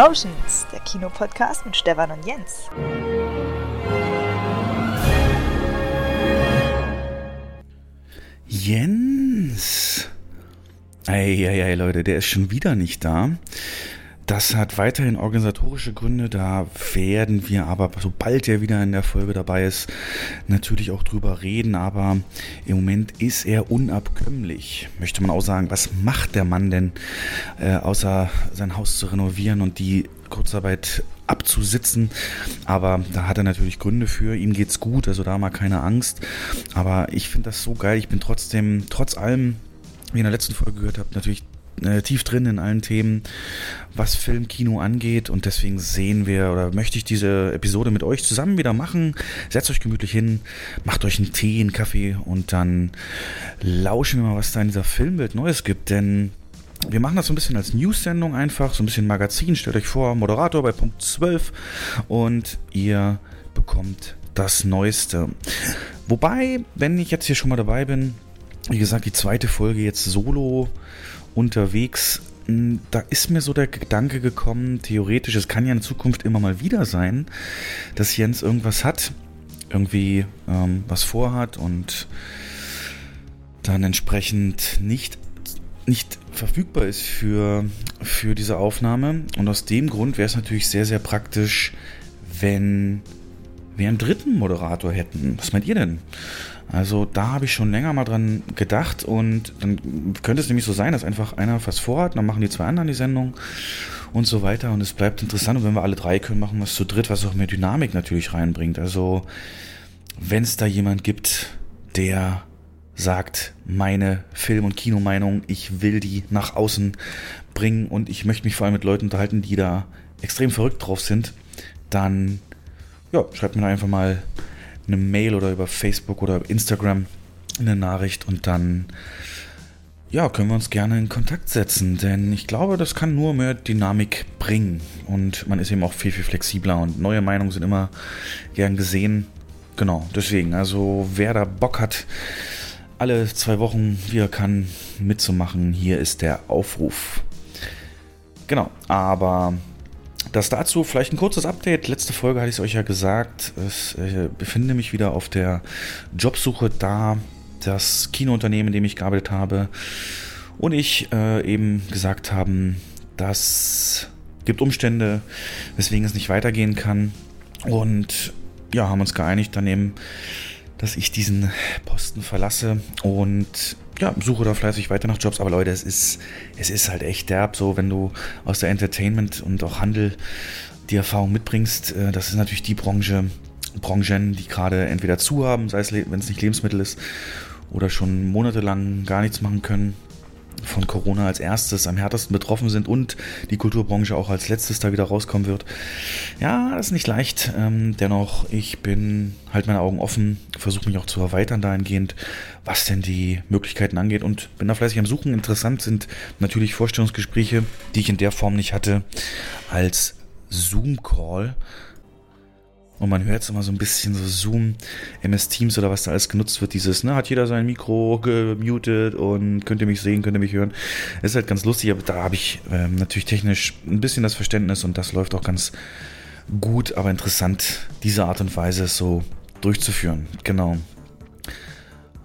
Cinemotions, der Kinopodcast mit Stefan und Jens. Jens. Eieiei, Leute, der ist schon wieder nicht da. Das hat weiterhin organisatorische Gründe, da werden wir aber, sobald er wieder in der Folge dabei ist, natürlich auch drüber reden, aber im Moment ist er unabkömmlich. Möchte man auch sagen, was macht der Mann denn, äh, außer sein Haus zu renovieren und die Kurzarbeit abzusitzen. Aber da hat er natürlich Gründe für. Ihm geht's gut, also da mal keine Angst. Aber ich finde das so geil. Ich bin trotzdem, trotz allem, wie in der letzten Folge gehört habt, natürlich äh, tief drin in allen Themen, was Filmkino angeht. Und deswegen sehen wir oder möchte ich diese Episode mit euch zusammen wieder machen. Setzt euch gemütlich hin, macht euch einen Tee, einen Kaffee und dann lauschen wir mal, was da in dieser Filmwelt Neues gibt. Denn wir machen das so ein bisschen als News-Sendung einfach, so ein bisschen Magazin. Stellt euch vor, Moderator bei Punkt 12 und ihr bekommt das Neueste. Wobei, wenn ich jetzt hier schon mal dabei bin, wie gesagt, die zweite Folge jetzt solo unterwegs. Hm, da ist mir so der Gedanke gekommen, theoretisch, es kann ja in Zukunft immer mal wieder sein, dass Jens irgendwas hat, irgendwie ähm, was vorhat und dann entsprechend nicht, nicht verfügbar ist für, für diese Aufnahme. Und aus dem Grund wäre es natürlich sehr, sehr praktisch, wenn wir einen dritten Moderator hätten. Was meint ihr denn? Also da habe ich schon länger mal dran gedacht und dann könnte es nämlich so sein, dass einfach einer was vorhat, dann machen die zwei anderen die Sendung und so weiter und es bleibt interessant und wenn wir alle drei können, machen wir es zu dritt, was auch mehr Dynamik natürlich reinbringt. Also wenn es da jemand gibt, der sagt, meine Film- und Kinomeinung, ich will die nach außen bringen und ich möchte mich vor allem mit Leuten unterhalten, die da extrem verrückt drauf sind, dann ja, schreibt mir einfach mal eine Mail oder über Facebook oder Instagram eine Nachricht und dann ja, können wir uns gerne in Kontakt setzen, denn ich glaube, das kann nur mehr Dynamik bringen und man ist eben auch viel, viel flexibler und neue Meinungen sind immer gern gesehen. Genau, deswegen, also wer da Bock hat, alle zwei Wochen, wie er kann, mitzumachen, hier ist der Aufruf. Genau, aber das dazu vielleicht ein kurzes Update. Letzte Folge hatte ich es euch ja gesagt. Ich äh, befinde mich wieder auf der Jobsuche, da das Kinounternehmen, in dem ich gearbeitet habe, und ich äh, eben gesagt haben, das gibt Umstände, weswegen es nicht weitergehen kann. Und ja, haben uns geeinigt dann eben, dass ich diesen Posten verlasse und ja, suche da fleißig weiter nach Jobs, aber Leute, es ist, es ist halt echt derb, so wenn du aus der Entertainment und auch Handel die Erfahrung mitbringst. Äh, das ist natürlich die Branche, Branchen, die gerade entweder zu haben, sei es, wenn es nicht Lebensmittel ist, oder schon monatelang gar nichts machen können von Corona als erstes am härtesten betroffen sind und die Kulturbranche auch als letztes da wieder rauskommen wird. Ja, ist nicht leicht. Ähm, dennoch, ich bin halt meine Augen offen, versuche mich auch zu erweitern dahingehend, was denn die Möglichkeiten angeht und bin da fleißig am Suchen. Interessant sind natürlich Vorstellungsgespräche, die ich in der Form nicht hatte, als Zoom-Call und man hört es immer so ein bisschen so Zoom, MS Teams oder was da alles genutzt wird, dieses, ne, hat jeder sein Mikro gemutet und könnt ihr mich sehen, könnt ihr mich hören. ist halt ganz lustig, aber da habe ich ähm, natürlich technisch ein bisschen das Verständnis und das läuft auch ganz gut, aber interessant, diese Art und Weise so durchzuführen. Genau.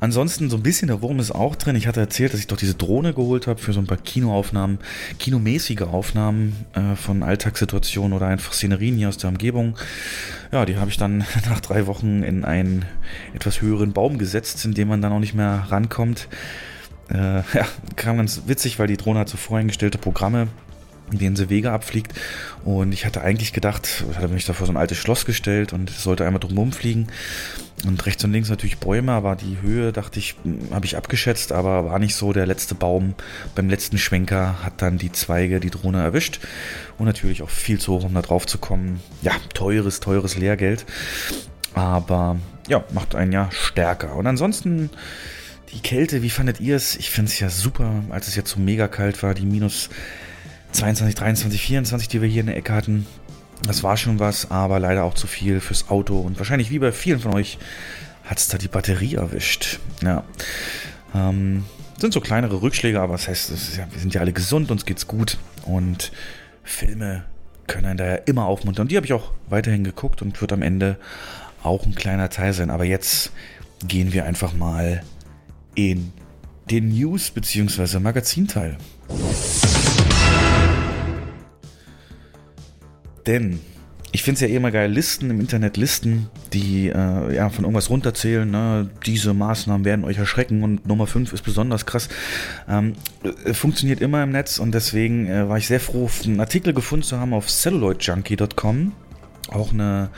Ansonsten so ein bisschen der Wurm ist auch drin. Ich hatte erzählt, dass ich doch diese Drohne geholt habe für so ein paar Kinoaufnahmen, kinomäßige Aufnahmen äh, von Alltagssituationen oder einfach Szenerien hier aus der Umgebung. Ja, die habe ich dann nach drei Wochen in einen etwas höheren Baum gesetzt, in dem man dann auch nicht mehr rankommt. Äh, ja, kam ganz witzig, weil die Drohne hat so voreingestellte Programme in denen sie Wege abfliegt. Und ich hatte eigentlich gedacht, ich hatte mich da vor so ein altes Schloss gestellt und sollte einmal drumherum fliegen. Und rechts und links natürlich Bäume, aber die Höhe, dachte ich, hm, habe ich abgeschätzt, aber war nicht so. Der letzte Baum beim letzten Schwenker hat dann die Zweige, die Drohne erwischt. Und natürlich auch viel zu hoch, um da drauf zu kommen. Ja, teures, teures Lehrgeld. Aber ja, macht einen ja stärker. Und ansonsten die Kälte, wie fandet ihr es? Ich finde es ja super, als es jetzt so mega kalt war, die minus 22, 23, 24, die wir hier in der Ecke hatten. Das war schon was, aber leider auch zu viel fürs Auto. Und wahrscheinlich wie bei vielen von euch hat es da die Batterie erwischt. Ja. Ähm, sind so kleinere Rückschläge, aber das heißt, das ja, wir sind ja alle gesund, uns geht's gut. Und Filme können einen da ja immer aufmuntern. Und die habe ich auch weiterhin geguckt und wird am Ende auch ein kleiner Teil sein. Aber jetzt gehen wir einfach mal in den News- bzw. Magazinteil. Denn ich finde es ja eh immer geil, Listen im Internet, Listen, die äh, ja, von irgendwas runterzählen. Ne? Diese Maßnahmen werden euch erschrecken und Nummer 5 ist besonders krass. Ähm, äh, funktioniert immer im Netz und deswegen äh, war ich sehr froh, einen Artikel gefunden zu haben auf celluloidjunkie.com. Auch eine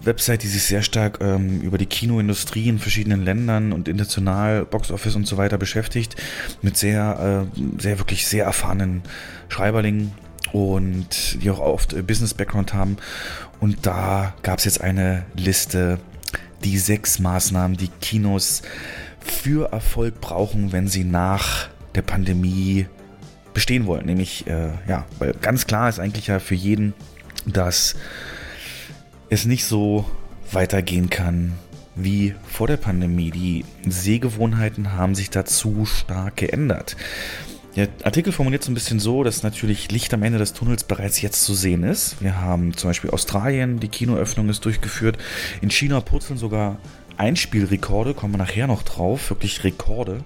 Website, die sich sehr stark ähm, über die Kinoindustrie in verschiedenen Ländern und international, Boxoffice und so weiter beschäftigt. Mit sehr, äh, sehr wirklich sehr erfahrenen Schreiberlingen und die auch oft äh, Business-Background haben. Und da gab es jetzt eine Liste, die sechs Maßnahmen, die Kinos für Erfolg brauchen, wenn sie nach der Pandemie bestehen wollen. Nämlich, äh, ja, weil ganz klar ist eigentlich ja für jeden, dass es nicht so weitergehen kann wie vor der Pandemie. Die Sehgewohnheiten haben sich dazu stark geändert. Der Artikel formuliert es ein bisschen so, dass natürlich Licht am Ende des Tunnels bereits jetzt zu sehen ist. Wir haben zum Beispiel Australien, die Kinoöffnung ist durchgeführt. In China purzeln sogar Einspielrekorde, kommen wir nachher noch drauf, wirklich Rekorde.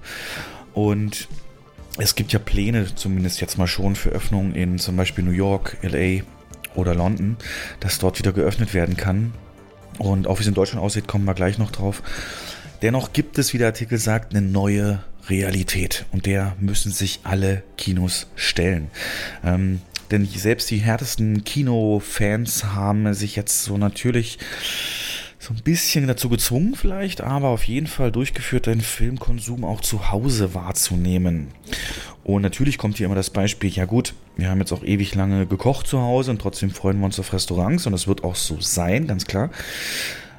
Und es gibt ja Pläne, zumindest jetzt mal schon, für Öffnungen in zum Beispiel New York, LA oder London, dass dort wieder geöffnet werden kann. Und auch wie es in Deutschland aussieht, kommen wir gleich noch drauf. Dennoch gibt es, wie der Artikel sagt, eine neue Realität und der müssen sich alle Kinos stellen. Ähm, denn selbst die härtesten Kinofans haben sich jetzt so natürlich so ein bisschen dazu gezwungen vielleicht, aber auf jeden Fall durchgeführt, den Filmkonsum auch zu Hause wahrzunehmen. Und natürlich kommt hier immer das Beispiel, ja gut, wir haben jetzt auch ewig lange gekocht zu Hause und trotzdem freuen wir uns auf Restaurants und das wird auch so sein, ganz klar.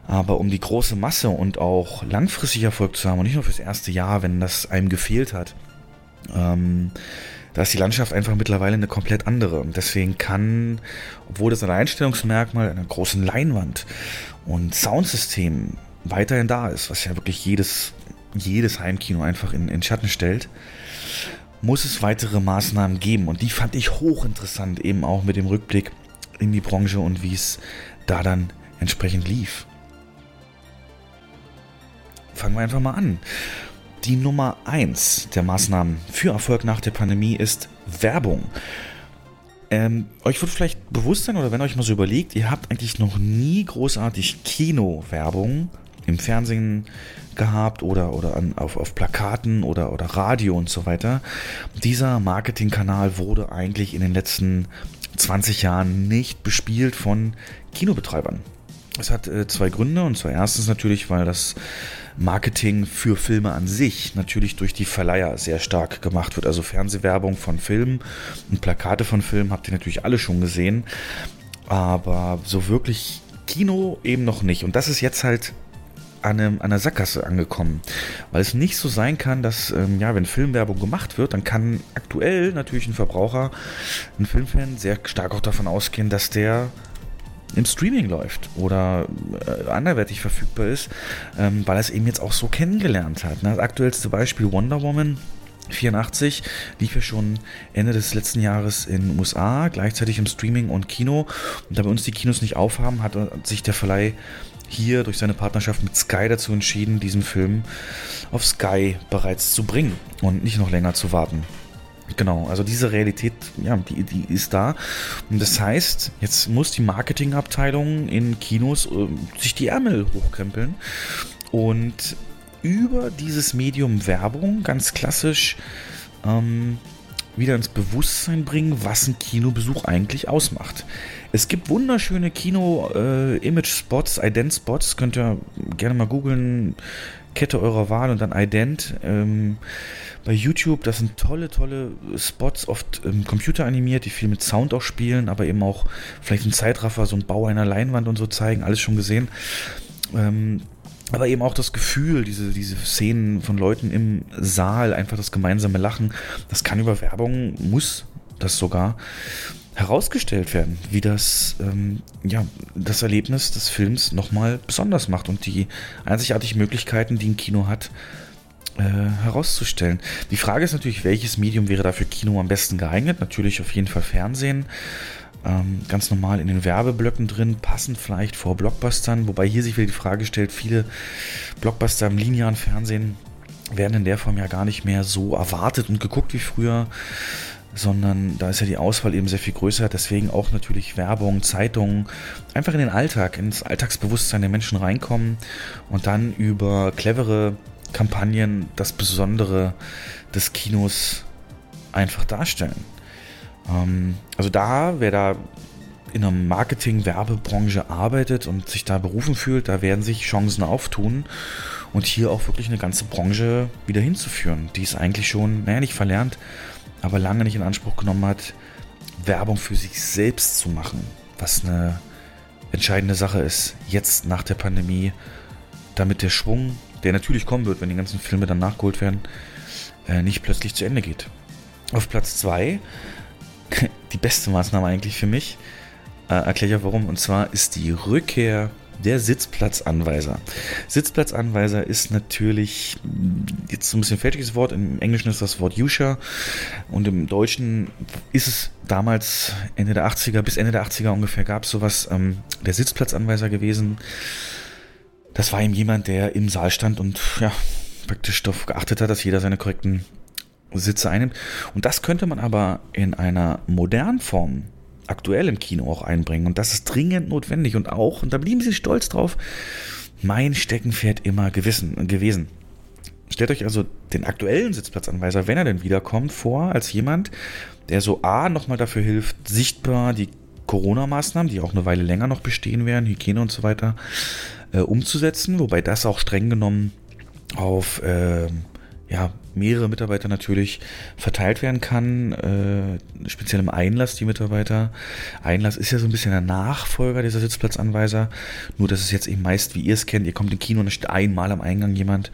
Aber um die große Masse und auch langfristig Erfolg zu haben und nicht nur fürs erste Jahr, wenn das einem gefehlt hat, ähm, da ist die Landschaft einfach mittlerweile eine komplett andere. Und deswegen kann, obwohl das Alleinstellungsmerkmal einer großen Leinwand und Soundsystem weiterhin da ist, was ja wirklich jedes, jedes Heimkino einfach in, in Schatten stellt, muss es weitere Maßnahmen geben. Und die fand ich hochinteressant, eben auch mit dem Rückblick in die Branche und wie es da dann entsprechend lief fangen wir einfach mal an. Die Nummer 1 der Maßnahmen für Erfolg nach der Pandemie ist Werbung. Ähm, euch wird vielleicht bewusst sein, oder wenn euch mal so überlegt, ihr habt eigentlich noch nie großartig Kino-Werbung im Fernsehen gehabt oder, oder an, auf, auf Plakaten oder, oder Radio und so weiter. Dieser Marketingkanal wurde eigentlich in den letzten 20 Jahren nicht bespielt von Kinobetreibern. Es hat äh, zwei Gründe und zwar erstens natürlich, weil das Marketing für Filme an sich natürlich durch die Verleiher sehr stark gemacht wird. Also Fernsehwerbung von Filmen und Plakate von Filmen habt ihr natürlich alle schon gesehen. Aber so wirklich Kino eben noch nicht. Und das ist jetzt halt an, einer Sackgasse angekommen. Weil es nicht so sein kann, dass, ähm, ja, wenn Filmwerbung gemacht wird, dann kann aktuell natürlich ein Verbraucher, ein Filmfan sehr stark auch davon ausgehen, dass der im Streaming läuft oder äh, anderweitig verfügbar ist, ähm, weil er es eben jetzt auch so kennengelernt hat. Ne? Das aktuellste Beispiel Wonder Woman 84 lief ja schon Ende des letzten Jahres in den USA, gleichzeitig im Streaming und Kino. Und da bei uns die Kinos nicht aufhaben, hat sich der Verleih hier durch seine Partnerschaft mit Sky dazu entschieden, diesen Film auf Sky bereits zu bringen und nicht noch länger zu warten. Genau, also diese Realität, ja, die, die ist da. Und das heißt, jetzt muss die Marketingabteilung in Kinos äh, sich die Ärmel hochkrempeln und über dieses Medium Werbung ganz klassisch ähm, wieder ins Bewusstsein bringen, was ein Kinobesuch eigentlich ausmacht. Es gibt wunderschöne Kino-Image-Spots, äh, Ident-Spots, könnt ihr gerne mal googeln, Kette eurer Wahl und dann Ident. Ähm, bei YouTube, das sind tolle, tolle Spots, oft ähm, computeranimiert, die viel mit Sound auch spielen, aber eben auch vielleicht ein Zeitraffer, so ein Bau einer Leinwand und so zeigen, alles schon gesehen. Ähm, aber eben auch das Gefühl, diese, diese Szenen von Leuten im Saal, einfach das gemeinsame Lachen, das kann über Werbung, muss das sogar herausgestellt werden, wie das ähm, ja, das Erlebnis des Films nochmal besonders macht und die einzigartigen Möglichkeiten, die ein Kino hat, äh, herauszustellen. Die Frage ist natürlich, welches Medium wäre dafür Kino am besten geeignet? Natürlich auf jeden Fall Fernsehen. ähm, ganz normal in den Werbeblöcken drin, passend vielleicht vor Blockbustern, wobei hier sich wieder die Frage stellt, viele Blockbuster im linearen Fernsehen werden in der Form ja gar nicht mehr so erwartet und geguckt wie früher, sondern da ist ja die Auswahl eben sehr viel größer. Deswegen auch natürlich Werbung, Zeitungen, einfach in den Alltag, ins Alltagsbewusstsein der Menschen reinkommen und dann über clevere Kampagnen das Besondere des Kinos einfach darstellen. Ähm, also da, wer da in der Marketing-Werbebranche arbeitet und sich da berufen fühlt, da werden sich Chancen auftun und hier auch wirklich eine ganze Branche wieder hinzuführen, die es eigentlich schon, naja, nicht verlernt, aber lange nicht in Anspruch genommen hat, Werbung für sich selbst zu machen, was eine entscheidende Sache ist, jetzt nach der Pandemie, damit der Schwung, der natürlich kommen wird, wenn die ganzen Filme dann nachgeholt werden, äh, nicht plötzlich zu Ende geht. Auf Platz 2, die beste Maßnahme eigentlich für mich, äh, erkläre ich auch warum, und zwar ist die Rückkehr der Sitzplatzanweiser. Sitzplatzanweiser ist natürlich jetzt so ein bisschen fertiges Wort. Im Englischen ist das Wort Usher und im Deutschen ist es damals Ende der 80er bis Ende der 80er ungefähr gab es sowas, ähm, der Sitzplatzanweiser gewesen. Das war eben jemand, der im Saal stand und ja, praktisch darauf geachtet hat, dass jeder seine korrekten Sitze einnimmt. Und das könnte man aber in einer modernen Form aktuell im Kino auch einbringen. Und das ist dringend notwendig. Und auch, und da blieben sie stolz drauf, mein Steckenpferd immer gewissen, gewesen. Stellt euch also den aktuellen Sitzplatzanweiser, wenn er denn wiederkommt, vor, als jemand, der so A nochmal dafür hilft, sichtbar die Corona-Maßnahmen, die auch eine Weile länger noch bestehen werden, Hygiene und so weiter, äh, umzusetzen, wobei das auch streng genommen auf äh, ja, mehrere Mitarbeiter natürlich verteilt werden kann, äh, speziell im Einlass die Mitarbeiter. Einlass ist ja so ein bisschen der Nachfolger dieser Sitzplatzanweiser, nur dass es jetzt eben meist, wie ihr es kennt, ihr kommt im Kino und steht einmal am Eingang jemand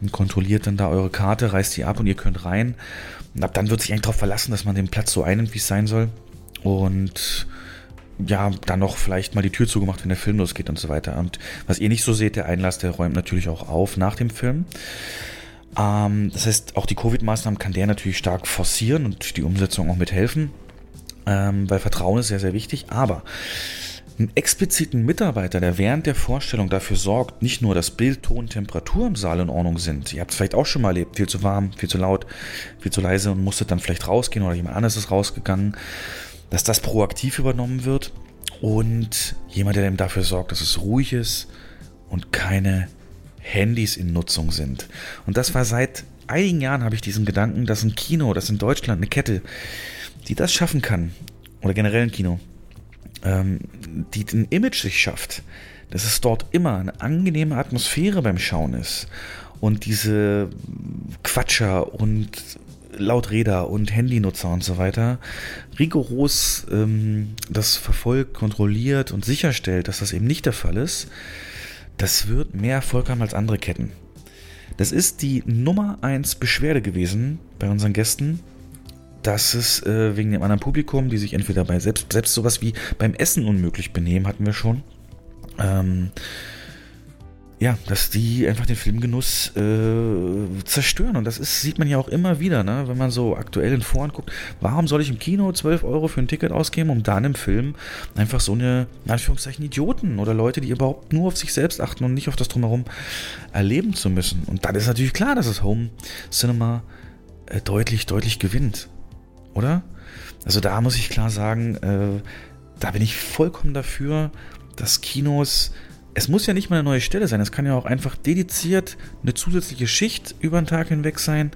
und kontrolliert dann da eure Karte, reißt die ab und ihr könnt rein. Und ab dann wird sich eigentlich darauf verlassen, dass man den Platz so einnimmt, wie es sein soll. Und ja, dann noch vielleicht mal die Tür zugemacht, wenn der Film losgeht und so weiter. Und was ihr nicht so seht, der Einlass, der räumt natürlich auch auf nach dem Film. Ähm, das heißt, auch die Covid-Maßnahmen kann der natürlich stark forcieren und die Umsetzung auch mithelfen, ähm, weil Vertrauen ist sehr, sehr wichtig. Aber einen expliziten Mitarbeiter, der während der Vorstellung dafür sorgt, nicht nur, dass Bild, Ton, Temperatur im Saal in Ordnung sind. Ihr habt es vielleicht auch schon mal erlebt, viel zu warm, viel zu laut, viel zu leise und musstet dann vielleicht rausgehen oder jemand anderes ist rausgegangen, dass das proaktiv übernommen wird und jemand, der dafür sorgt, dass es ruhig ist und keine Handys in Nutzung sind. Und das war seit einigen Jahren habe ich diesen Gedanken, dass ein Kino, das in Deutschland eine Kette, die das schaffen kann, oder generell ein Kino, ähm, die ein Image sich schafft, dass es dort immer eine angenehme Atmosphäre beim Schauen ist. Und diese Quatscher und Lauträder und Handynutzer und so weiter rigoros ähm, das verfolgt, kontrolliert und sicherstellt, dass das eben nicht der Fall ist, das wird mehr Erfolg haben als andere Ketten. Das ist die Nummer 1 Beschwerde gewesen bei unseren Gästen, dass es äh, wegen dem anderen Publikum, die sich entweder bei selbst, selbst sowas wie beim Essen unmöglich benehmen, hatten wir schon. Ähm, ja, dass die einfach den Filmgenuss äh, zerstören. Und das ist, sieht man ja auch immer wieder, ne? wenn man so aktuell in Foren guckt. Warum soll ich im Kino 12 Euro für ein Ticket ausgeben, um dann im Film einfach so eine, in Anführungszeichen, Idioten oder Leute, die überhaupt nur auf sich selbst achten und nicht auf das Drumherum erleben zu müssen? Und dann ist natürlich klar, dass das Home Cinema äh, deutlich, deutlich gewinnt. Oder? Also da muss ich klar sagen, äh, da bin ich vollkommen dafür, dass Kinos es muss ja nicht mal eine neue Stelle sein. Es kann ja auch einfach dediziert eine zusätzliche Schicht über den Tag hinweg sein.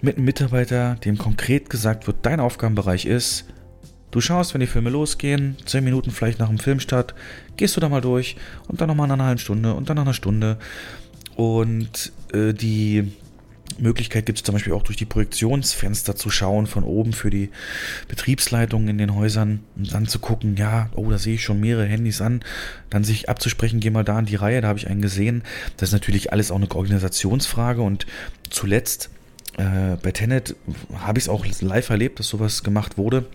Mit einem Mitarbeiter, dem konkret gesagt wird, dein Aufgabenbereich ist, du schaust, wenn die Filme losgehen, zehn Minuten vielleicht nach dem Filmstart, gehst du da mal durch und dann nochmal nach einer halben Stunde und dann nach einer Stunde. Und äh, die Möglichkeit gibt es zum Beispiel auch durch die Projektionsfenster zu schauen von oben für die Betriebsleitungen in den Häusern und dann zu gucken, ja, oh, da sehe ich schon mehrere Handys an, dann sich abzusprechen, geh mal da in die Reihe, da habe ich einen gesehen. Das ist natürlich alles auch eine Organisationsfrage und zuletzt äh, bei Tenet habe ich es auch live erlebt, dass sowas gemacht wurde.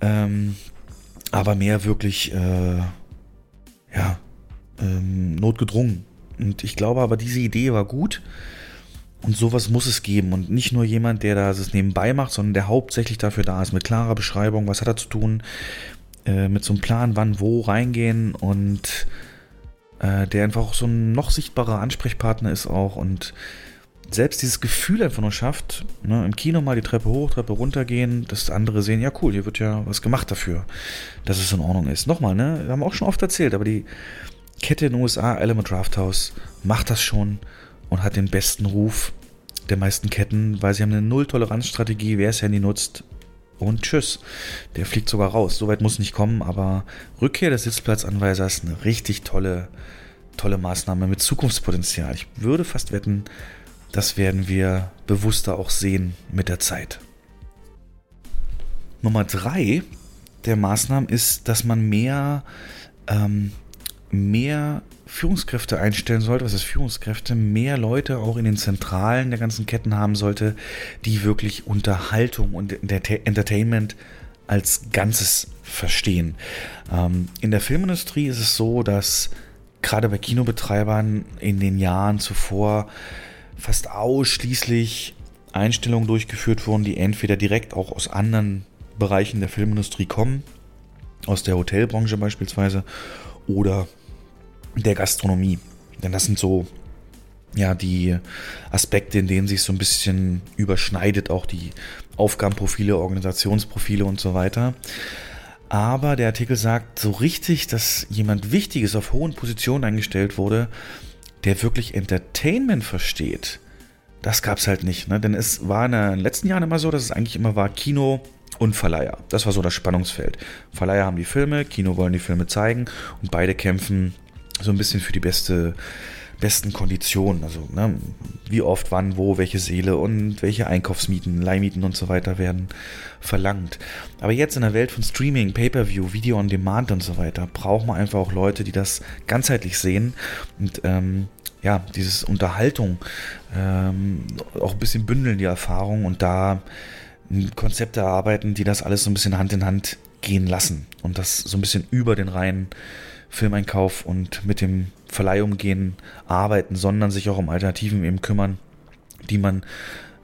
Ähm, aber mehr wirklich, äh, ja, ähm, notgedrungen. Und ich glaube aber, diese Idee war gut Und sowas muss es geben. Und nicht nur jemand, der das nebenbei macht, sondern der hauptsächlich dafür da ist, mit klarer Beschreibung, was hat er zu tun, äh, mit so einem Plan, wann, wo reingehen und äh, der einfach auch so ein noch sichtbarer Ansprechpartner ist auch und selbst dieses Gefühl einfach nur schafft, ne, im Kino mal die Treppe hoch, Treppe runter gehen, dass andere sehen, ja cool, hier wird ja was gemacht dafür, dass es in Ordnung ist. Nochmal, ne, wir haben auch schon oft erzählt, aber die Kette in den USA, Element Draft House, macht das schon und hat den besten Ruf der meisten Ketten, weil sie haben eine Null-Toleranz-Strategie, wer das Handy nutzt, und tschüss. Der fliegt sogar raus. Soweit muss nicht kommen, aber Rückkehr des Sitzplatzanweisers eine richtig tolle, tolle Maßnahme mit Zukunftspotenzial. Ich würde fast wetten, das werden wir bewusster auch sehen mit der Zeit. Nummer drei der Maßnahmen ist, dass man mehr, ähm, mehr Führungskräfte einstellen sollte, was ist Führungskräfte, mehr Leute auch in den Zentralen der ganzen Ketten haben sollte, die wirklich Unterhaltung und Entertainment als Ganzes verstehen. Ähm, in der Filmindustrie ist es so, dass gerade bei Kinobetreibern in den Jahren zuvor fast ausschließlich Einstellungen durchgeführt wurden, die entweder direkt auch aus anderen Bereichen der Filmindustrie kommen, aus der Hotelbranche beispielsweise, oder der Gastronomie. Denn das sind so ja die Aspekte, in denen sich so ein bisschen überschneidet, auch die Aufgabenprofile, Organisationsprofile und so weiter. Aber der Artikel sagt so richtig, dass jemand Wichtiges auf hohen Positionen eingestellt wurde, der wirklich Entertainment versteht. Das gab es halt nicht, ne? denn es war in den letzten Jahren immer so, dass es eigentlich immer war Kino und Verleiher. Das war so das Spannungsfeld. Verleiher haben die Filme, Kino wollen die Filme zeigen und beide kämpfen so ein bisschen für die beste, besten Konditionen. Also ne, wie oft, wann, wo, welche Seele und welche Einkaufsmieten, Leihmieten und so weiter werden verlangt. Aber jetzt in der Welt von Streaming, Pay-per-View, Video on Demand und so weiter braucht man einfach auch Leute, die das ganzheitlich sehen und ähm, ja, dieses Unterhaltung ähm, auch ein bisschen bündeln, die Erfahrung und da Konzepte erarbeiten, die das alles so ein bisschen Hand in Hand gehen lassen und das so ein bisschen über den reinen Filmeinkauf und mit dem Verleih umgehen arbeiten, sondern sich auch um Alternativen eben kümmern, die man,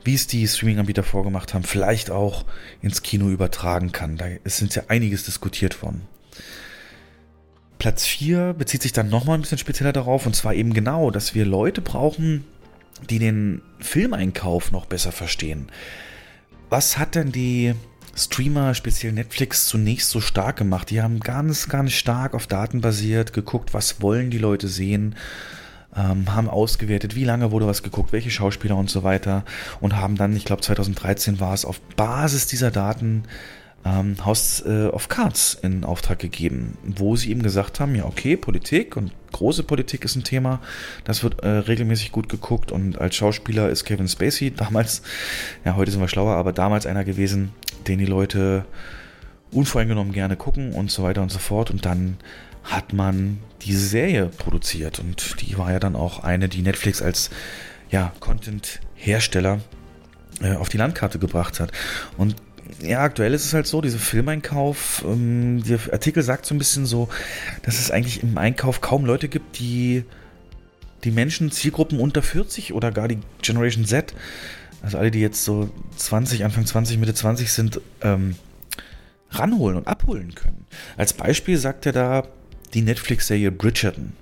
wie es die Streaming-Anbieter vorgemacht haben, vielleicht auch ins Kino übertragen kann. Da ist ja einiges diskutiert worden. Platz 4 bezieht sich dann nochmal ein bisschen spezieller darauf, und zwar eben genau, dass wir Leute brauchen, die den Filmeinkauf noch besser verstehen. Was hat denn die Streamer, speziell Netflix, zunächst so stark gemacht. Die haben ganz, ganz stark auf Daten basiert, geguckt, was wollen die Leute sehen, ähm, haben ausgewertet, wie lange wurde was geguckt, welche Schauspieler und so weiter und haben dann, ich glaube 2013 war es, auf Basis dieser Daten ähm, House äh, of Cards in Auftrag gegeben, wo sie eben gesagt haben, ja okay, Politik und große Politik ist ein Thema, das wird äh, regelmäßig gut geguckt und als Schauspieler ist Kevin Spacey damals, ja heute sind wir schlauer, aber damals einer gewesen, den die Leute unvoreingenommen gerne gucken und so weiter und so fort und dann hat man diese Serie produziert und die war ja dann auch eine, die Netflix als ja, Content-Hersteller äh, auf die Landkarte gebracht hat. Und ja, aktuell ist es halt so, diese Filmeinkauf, ähm, der Artikel sagt so ein bisschen so, dass es eigentlich im Einkauf kaum Leute gibt, die die Menschen, Zielgruppen unter 40 oder gar die Generation Z, also alle, die jetzt so 20, Anfang 20, Mitte 20 sind, ähm, ranholen und abholen können. Als Beispiel sagt er da die Netflix-Serie Bridgerton.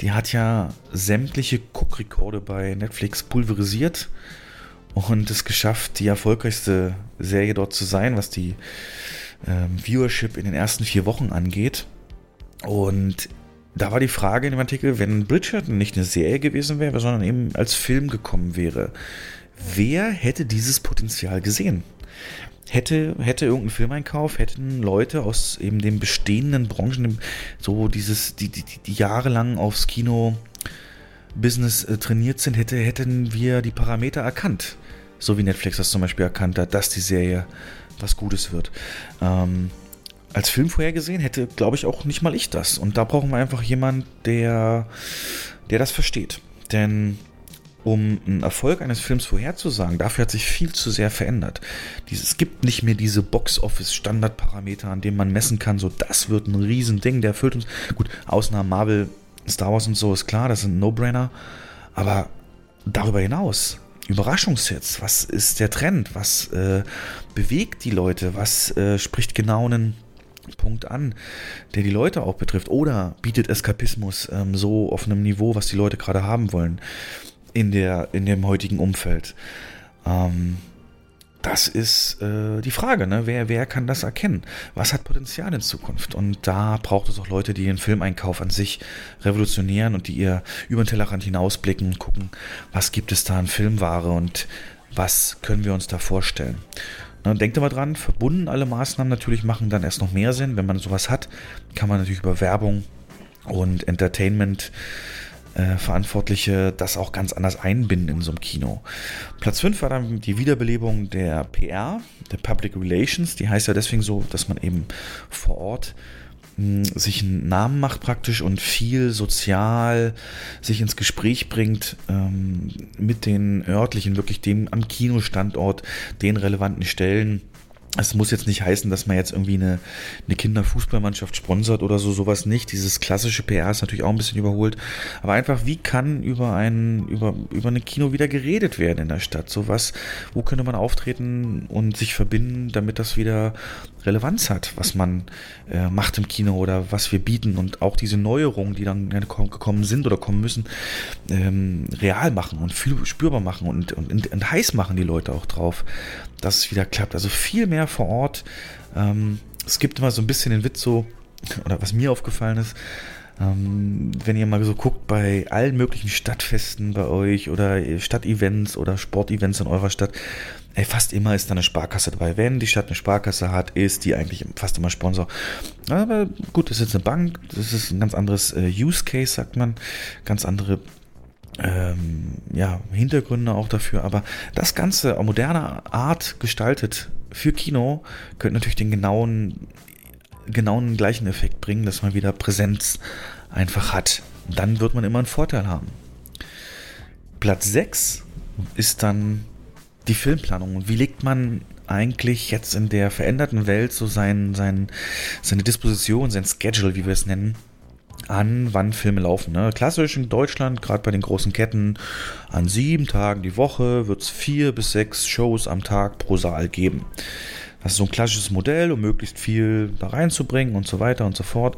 Die hat ja sämtliche Cook-Rekorde bei Netflix pulverisiert und es geschafft, die erfolgreichste Serie dort zu sein, was die ähm, Viewership in den ersten vier Wochen angeht. Und da war die Frage in dem Artikel, wenn Bridgerton nicht eine Serie gewesen wäre, sondern eben als Film gekommen wäre, wer hätte dieses Potenzial gesehen? Hätte, hätte irgendein Filmeinkauf, hätten Leute aus eben den bestehenden Branchen, so dieses, die, die, die jahrelang aufs Kino Business äh, trainiert sind, hätte, hätten wir die Parameter erkannt. So wie Netflix das zum Beispiel erkannt hat, dass die Serie was Gutes wird. Ähm, als Film vorhergesehen hätte, glaube ich, auch nicht mal ich das. Und da brauchen wir einfach jemanden, der, der das versteht. Denn um einen Erfolg eines Films vorherzusagen, dafür hat sich viel zu sehr verändert. es gibt nicht mehr diese Box-Office-Standardparameter, an denen man messen kann, so das wird ein Riesending, der erfüllt uns. Gut, Ausnahmen Marvel, Star Wars und so ist klar, das sind No-Brainer. Aber darüber hinaus Überraschungshits? Was ist der Trend? Was äh, bewegt die Leute? Was äh, spricht genau einen Punkt an, der die Leute auch betrifft? Oder bietet Eskapismus ähm, so auf einem Niveau, was die Leute gerade haben wollen in, der, in dem heutigen Umfeld? Ähm, das ist äh, die Frage, ne? wer, wer kann das erkennen? Was hat Potenzial in Zukunft? Und da braucht es auch Leute, die den Filmeinkauf an sich revolutionieren und die ihr über den Tellerrand hinausblicken und gucken, was gibt es da an Filmware und was können wir uns da vorstellen. Na, denkt immer dran, verbunden alle Maßnahmen natürlich machen dann erst noch mehr Sinn. Wenn man sowas hat, kann man natürlich über Werbung und Entertainment äh, Verantwortliche das auch ganz anders einbinden in so einem Kino. Platz 5 war dann die Wiederbelebung der PR, der Public Relations. Die heißt ja deswegen so, dass man eben vor Ort hm, sich einen Namen macht praktisch und viel sozial sich ins Gespräch bringt ähm, mit den örtlichen, wirklich dem am Kinostandort, den relevanten Stellen es muss jetzt nicht heißen, dass man jetzt irgendwie eine, eine Kinderfußballmannschaft sponsert oder so, sowas nicht. Dieses klassische PR ist natürlich auch ein bisschen überholt. Aber einfach, wie kann über ein, über, über ein Kino wieder geredet werden in der Stadt? So was, wo könnte man auftreten und sich verbinden, damit das wieder Relevanz hat, was man äh, macht im Kino oder was wir bieten und auch diese Neuerungen, die dann gekommen sind oder kommen müssen, ähm, real machen und spürbar machen und, und, und, und heiß machen die Leute auch drauf, dass es wieder klappt. Also viel mehr vor Ort. Ähm, es gibt immer so ein bisschen den Witz so, oder was mir aufgefallen ist, ähm, wenn ihr mal so guckt bei allen möglichen Stadtfesten bei euch oder Stadtevents oder Sportevents in eurer Stadt, ey, fast immer ist da eine Sparkasse dabei. Wenn die Stadt eine Sparkasse hat, ist die eigentlich fast immer Sponsor. Aber gut, das ist jetzt eine Bank, das ist ein ganz anderes äh, Use Case, sagt man, ganz andere ähm, ja, Hintergründe auch dafür. Aber das Ganze auf moderne Art gestaltet für Kino könnte natürlich den genauen, genauen gleichen Effekt bringen, dass man wieder Präsenz einfach hat. Dann wird man immer einen Vorteil haben. Platz 6 ist dann die Filmplanung. Wie legt man eigentlich jetzt in der veränderten Welt so sein, sein, seine Disposition, sein Schedule, wie wir es nennen, an, wann Filme laufen. Ne? Klassisch in Deutschland, gerade bei den großen Ketten, an sieben Tagen die Woche wird es vier bis sechs Shows am Tag pro Saal geben. Das ist so ein klassisches Modell, um möglichst viel da reinzubringen und so weiter und so fort.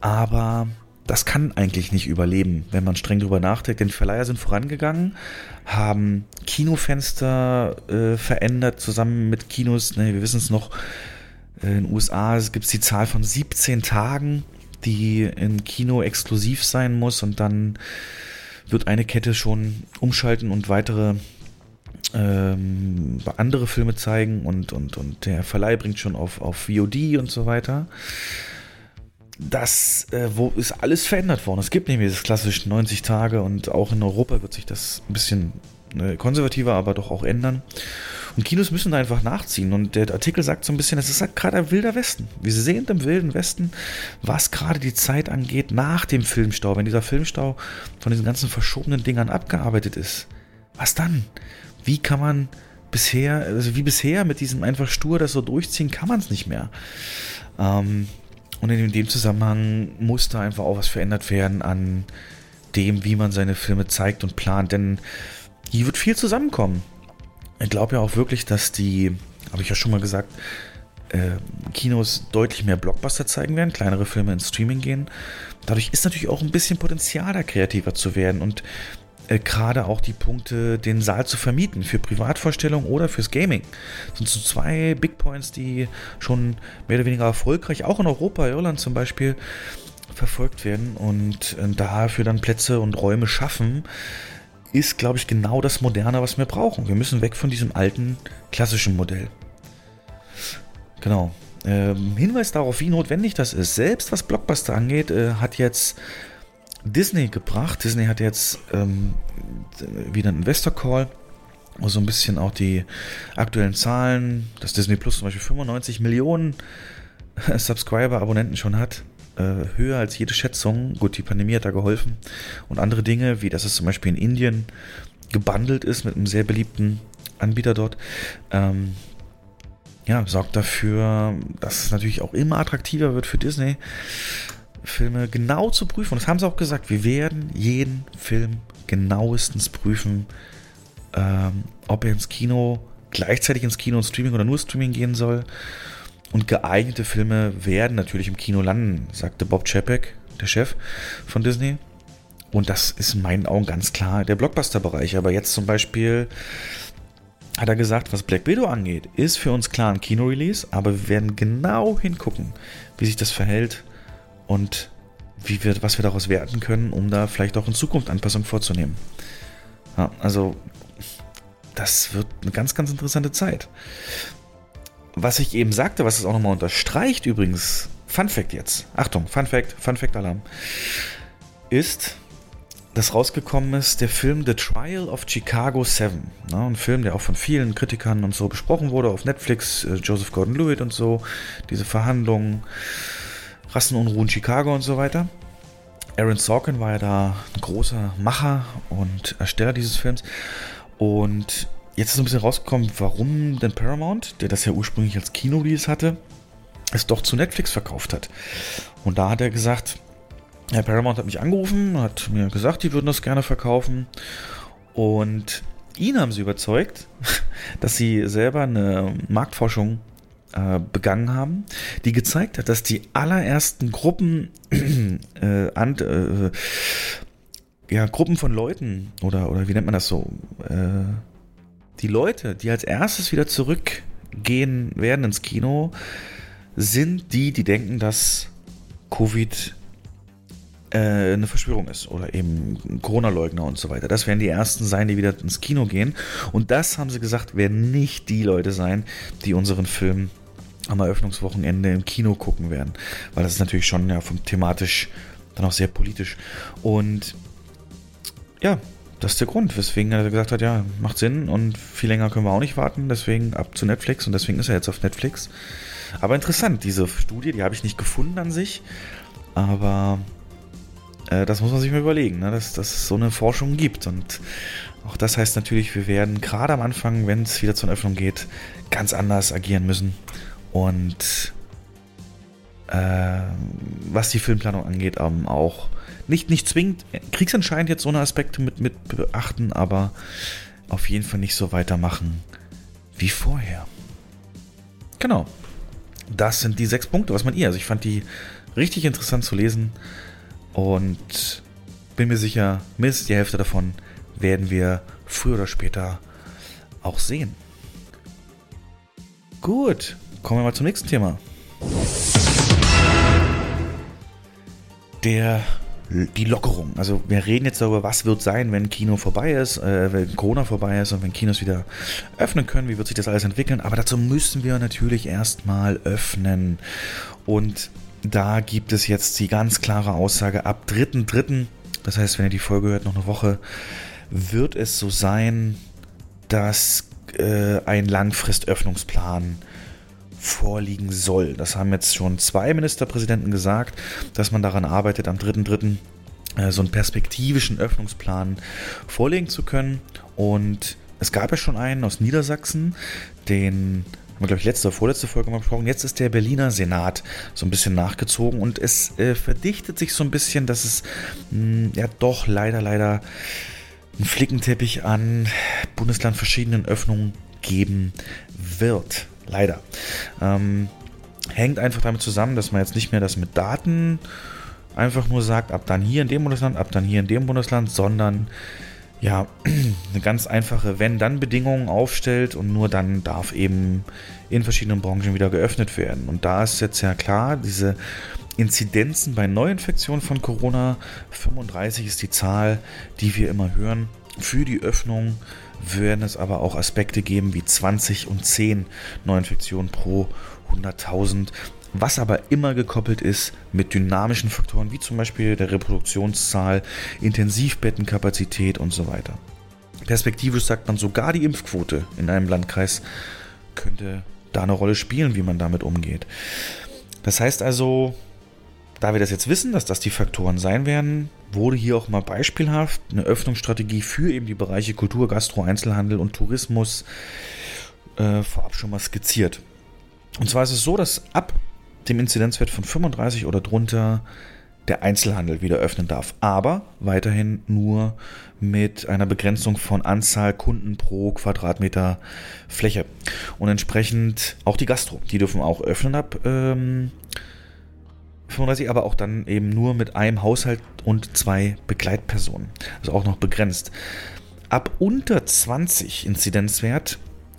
Aber das kann eigentlich nicht überleben, wenn man streng drüber nachdenkt. Denn die Verleiher sind vorangegangen, haben Kinofenster äh, verändert zusammen mit Kinos. Ne, wir wissen es noch, in den USA gibt es die Zahl von 17 Tagen die im Kino exklusiv sein muss und dann wird eine Kette schon umschalten und weitere ähm, andere Filme zeigen und, und, und der Verleih bringt schon auf, auf VOD und so weiter. Das äh, wo ist alles verändert worden. Es gibt nämlich das klassische 90 Tage und auch in Europa wird sich das ein bisschen äh, konservativer, aber doch auch ändern. Und Kinos müssen da einfach nachziehen. Und der Artikel sagt so ein bisschen, es ist halt gerade ein wilder Westen. Wir sehen im wilden Westen, was gerade die Zeit angeht nach dem Filmstau. Wenn dieser Filmstau von diesen ganzen verschobenen Dingern abgearbeitet ist, was dann? Wie kann man bisher, also wie bisher mit diesem einfach stur das so durchziehen, kann man es nicht mehr. Ähm, und in dem Zusammenhang muss da einfach auch was verändert werden an dem, wie man seine Filme zeigt und plant. Denn hier wird viel zusammenkommen ich glaube ja auch wirklich, dass die, habe ich ja schon mal gesagt, äh, Kinos deutlich mehr Blockbuster zeigen werden, kleinere Filme ins Streaming gehen. Dadurch ist natürlich auch ein bisschen Potenzial da kreativer zu werden und äh, gerade auch die Punkte, den Saal zu vermieten für Privatvorstellungen oder fürs Gaming. Das sind so zwei Big Points, die schon mehr oder weniger erfolgreich, auch in Europa, Irland zum Beispiel, verfolgt werden und äh, dafür dann Plätze und Räume schaffen, ist, glaube ich, genau das Moderne, was wir brauchen. Wir müssen weg von diesem alten, klassischen Modell. Genau. Ähm, Hinweis darauf, wie notwendig das ist. Selbst was Blockbuster angeht, äh, hat jetzt Disney gebracht. Disney hat jetzt ähm, wieder einen Investor Call, wo so ein bisschen auch die aktuellen Zahlen, dass Disney Plus zum Beispiel 95 Millionen Subscriber, Abonnenten schon hat äh, höher als jede Schätzung. Gut, die Pandemie hat da geholfen. Und andere Dinge, wie dass es zum Beispiel in Indien gebundelt ist mit einem sehr beliebten Anbieter dort, ähm, ja, sorgt dafür, dass es natürlich auch immer attraktiver wird für Disney, Filme genau zu prüfen. Und das haben sie auch gesagt, wir werden jeden Film genauestens prüfen, ähm, ob er ins Kino, gleichzeitig ins Kino und Streaming oder nur Streaming gehen soll. Und geeignete Filme werden natürlich im Kino landen, sagte Bob Chapek, der Chef von Disney. Und das ist in meinen Augen ganz klar der Blockbuster-Bereich. Aber jetzt zum Beispiel hat er gesagt, was Black Widow angeht, ist für uns klar ein Kino-Release, aber wir werden genau hingucken, wie sich das verhält und wie wir, was wir daraus werten können, um da vielleicht auch in Zukunft Anpassungen vorzunehmen. Ja, also, das wird eine ganz, ganz interessante Zeit. Was ich eben sagte, was es auch nochmal unterstreicht, übrigens, Fun Fact jetzt. Achtung, Fun Fact, Fun Fact Alarm. Ist, dass rausgekommen ist, der Film The Trial of Chicago 7. Ne, ein Film, der auch von vielen Kritikern und so besprochen wurde auf Netflix, äh, Joseph Gordon-Lewitt und so, diese Verhandlungen, Rassenunruhen Chicago und so weiter. Aaron Sorkin war ja da ein großer Macher und Ersteller dieses Films. Und jetzt ist ein bisschen rausgekommen, warum denn Paramount, der das ja ursprünglich als Kino-Release hatte, es doch zu Netflix verkauft hat. Und da hat er gesagt, Herr Paramount hat mich angerufen, hat mir gesagt, die würden das gerne verkaufen. Und ihn haben sie überzeugt, dass sie selber eine Marktforschung äh, begangen haben, die gezeigt hat, dass die allerersten Gruppen, äh, an, äh, ja, Gruppen von Leuten oder, oder wie nennt man das so, äh, die Leute, die als erstes wieder zurückgehen werden ins Kino, sind die, die denken, dass Covid äh, eine Verschwörung ist oder eben Corona-Leugner und so weiter. Das werden die ersten sein, die wieder ins Kino gehen. Und das haben sie gesagt, werden nicht die Leute sein, die unseren Film am Eröffnungswochenende im Kino gucken werden. Weil das ist natürlich schon ja vom thematisch dann auch sehr politisch. Und ja, das ist der Grund, weswegen er gesagt hat, ja, macht Sinn und viel länger können wir auch nicht warten, deswegen ab zu Netflix und deswegen ist er jetzt auf Netflix. Aber interessant, diese Studie, die habe ich nicht gefunden an sich, aber äh, das muss man sich mal überlegen, ne? dass, dass es so eine Forschung gibt. Und auch das heißt natürlich, wir werden gerade am Anfang, wenn es wieder zur Öffnung geht, ganz anders agieren müssen. Und äh, was die Filmplanung angeht, ähm, auch nicht, nicht zwingend kriegsentscheidend jetzt so eine Aspekte mit, mit beachten, aber auf jeden Fall nicht so weitermachen wie vorher. Genau. Das sind die sechs Punkte. Was meint ihr? Also ich fand die richtig interessant zu lesen. Und bin mir sicher, mindestens die Hälfte davon werden wir früher oder später auch sehen. Gut, kommen wir mal zum nächsten Thema. Der die Lockerung. Also wir reden jetzt darüber, was wird sein, wenn Kino vorbei ist, äh, wenn Corona vorbei ist und wenn Kinos wieder öffnen können, wie wird sich das alles entwickeln. Aber dazu müssen wir natürlich erstmal öffnen. Und da gibt es jetzt die ganz klare Aussage, ab 3.3., das heißt, wenn ihr die Folge hört, noch eine Woche, wird es so sein, dass äh, ein Langfristöffnungsplan vorliegen soll. Das haben jetzt schon zwei Ministerpräsidenten gesagt, dass man daran arbeitet, am 3.3. Äh, so einen perspektivischen Öffnungsplan vorlegen zu können. Und es gab ja schon einen aus Niedersachsen, den haben wir, glaube ich, letzte oder vorletzte Folge mal besprochen. Jetzt ist der Berliner Senat so ein bisschen nachgezogen und es äh, verdichtet sich so ein bisschen, dass es mh, hm, ja doch leider, leider einen Flickenteppich an Bundesland verschiedenen Öffnungen geben wird. Leider. Ähm, hängt einfach damit zusammen, dass man jetzt nicht mehr das mit Daten einfach nur sagt, ab dann hier in dem Bundesland, ab dann hier in dem Bundesland, sondern ja, eine ganz einfache Wenn-Dann-Bedingung aufstellt und nur dann darf eben in verschiedenen Branchen wieder geöffnet werden. Und da ist jetzt ja klar, diese Inzidenzen bei Neuinfektionen von Corona, 35 ist die Zahl, die wir immer hören. Für die Öffnung werden es aber auch Aspekte geben wie 20 und 10 Neuinfektionen pro 100.000 was aber immer gekoppelt ist mit dynamischen Faktoren wie zum Beispiel der Reproduktionszahl, Intensivbettenkapazität und so weiter. Perspektivisch sagt man sogar die Impfquote in einem Landkreis könnte da eine Rolle spielen, wie man damit umgeht. Das heißt also, da wir das jetzt wissen, dass das die Faktoren sein werden, wurde hier auch mal beispielhaft eine Öffnungsstrategie für eben die Bereiche Kultur, Gastro, Einzelhandel und Tourismus äh, vorab schon mal skizziert. Und zwar ist es so, dass ab dem Inzidenzwert von 35 oder drunter der Einzelhandel wieder öffnen darf. Aber weiterhin nur mit einer Begrenzung von Anzahl Kunden pro Quadratmeter Fläche. Und entsprechend auch die Gastro, die dürfen auch öffnen ab ähm, 35, aber auch dann eben nur mit einem Haushalt und zwei Begleitpersonen. Also auch noch begrenzt. Ab unter 20 Inzidenzwert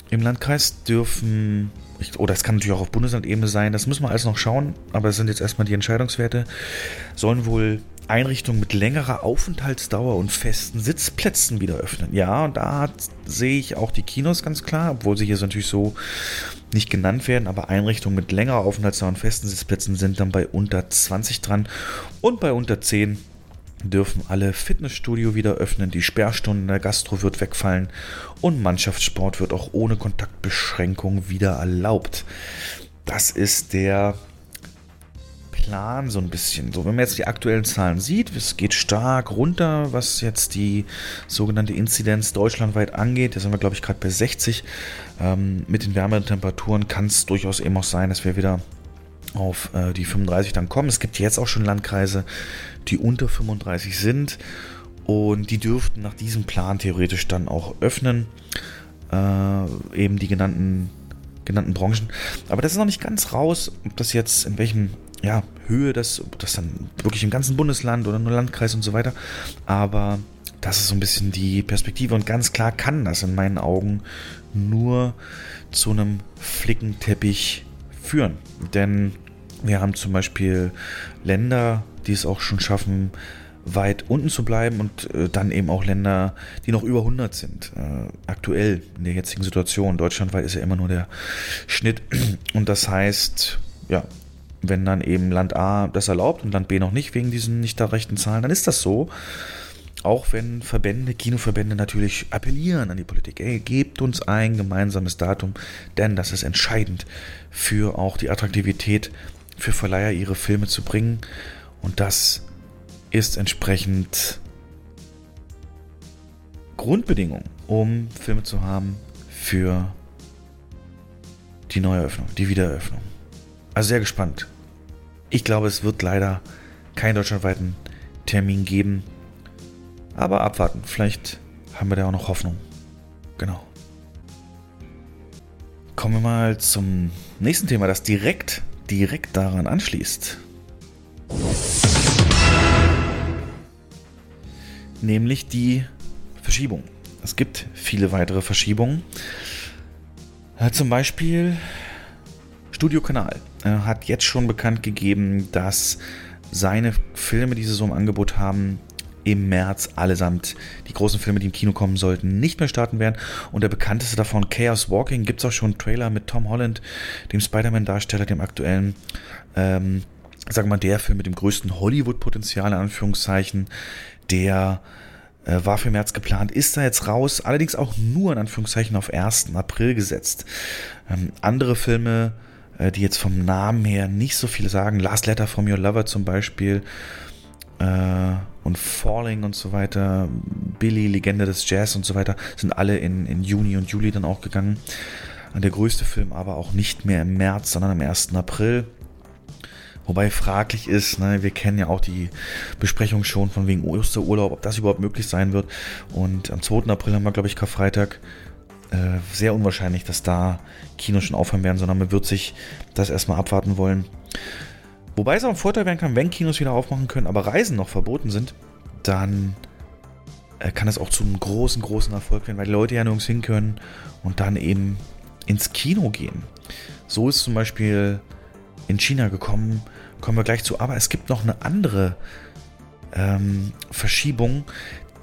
im Landkreis dürfen, oder es kann natürlich auch auf Bundeslandebene sein, das müssen wir alles noch schauen, aber es sind jetzt erstmal die Entscheidungswerte, sollen wohl Einrichtungen mit längerer Aufenthaltsdauer und festen Sitzplätzen wieder öffnen. Ja, und da sehe ich auch die Kinos ganz klar, obwohl sie hier natürlich so nicht genannt werden, aber Einrichtungen mit längerer Aufenthaltsdauer und festen Sitzplätzen sind dann bei unter 20 dran und bei unter 10 dürfen alle Fitnessstudio wieder öffnen, die Sperrstunden der Gastro wird wegfallen und Mannschaftssport wird auch ohne Kontaktbeschränkung wieder erlaubt. Das ist der Plan so ein bisschen. So, wenn man jetzt die aktuellen Zahlen sieht, es geht stark runter, was jetzt die sogenannte Inzidenz deutschlandweit angeht. Da sind wir, glaube ich, gerade bei 60. Ähm, mit den wärmeren Temperaturen kann es durchaus eben auch sein, dass wir wieder auf äh, die 35 dann kommen. Es gibt jetzt auch schon Landkreise, die unter 35 sind und die dürften nach diesem Plan theoretisch dann auch öffnen. Äh, eben die genannten, genannten Branchen. Aber das ist noch nicht ganz raus, ob das jetzt in welchem ja, Höhe das, das dann wirklich im ganzen Bundesland oder nur Landkreis und so weiter. Aber das ist so ein bisschen die Perspektive und ganz klar kann das in meinen Augen nur zu einem Flickenteppich führen. Denn wir haben zum Beispiel Länder, die es auch schon schaffen, weit unten zu bleiben und äh, dann eben auch Länder, die noch über 100 sind. Äh, aktuell in der jetzigen Situation. Deutschlandweit ist ja immer nur der Schnitt. Und das heißt, ja, wenn dann eben Land A das erlaubt und Land B noch nicht wegen diesen nicht da rechten Zahlen, dann ist das so. Auch wenn Verbände, Kinoverbände natürlich appellieren an die Politik, ey, gebt uns ein gemeinsames Datum, denn das ist entscheidend für auch die Attraktivität für Verleiher, ihre Filme zu bringen. Und das ist entsprechend Grundbedingung, um Filme zu haben für die Neueröffnung, die Wiedereröffnung. Also sehr gespannt. Ich glaube, es wird leider keinen deutschlandweiten Termin geben. Aber abwarten. Vielleicht haben wir da auch noch Hoffnung. Genau. Kommen wir mal zum nächsten Thema, das direkt, direkt daran anschließt. Nämlich die Verschiebung. Es gibt viele weitere Verschiebungen. Äh, zum Beispiel Studio Kanal äh, hat jetzt schon bekannt gegeben, dass seine Filme, die sie so im Angebot haben, im März allesamt die großen Filme, die im Kino kommen sollten, nicht mehr starten werden. Und der bekannteste davon, Chaos Walking, gibt es auch schon einen Trailer mit Tom Holland, dem Spider-Man-Darsteller, dem aktuellen, ähm, sagen wir mal, der Film mit dem größten Hollywood-Potenzial, in Anführungszeichen, der äh, war für März geplant, ist da jetzt raus, allerdings auch nur in Anführungszeichen auf 1. April gesetzt. Ähm, andere Filme äh, die jetzt vom Namen her nicht so viel sagen. Last Letter from Your Lover zum Beispiel äh, und Falling und so weiter, Billy, Legende des Jazz und so weiter, sind alle in, in Juni und Juli dann auch gegangen. Der größte Film aber auch nicht mehr im März, sondern am 1. April. Wobei fraglich ist, ne, wir kennen ja auch die Besprechung schon von wegen Osterurlaub, ob das überhaupt möglich sein wird. Und am 2. April haben wir, glaube ich, Karfreitag äh, sehr unwahrscheinlich, dass da Kinos schon aufhören werden, sondern man wird sich das erstmal abwarten wollen. Wobei es auch ein Vorteil werden kann, wenn Kinos wieder aufmachen können, aber Reisen noch verboten sind, dann äh, kann es auch zu einem großen, großen Erfolg werden, weil die Leute ja nirgends hin können und dann eben ins Kino gehen. So ist zum Beispiel in China gekommen, kommen wir gleich zu, aber es gibt noch eine andere ähm, Verschiebung,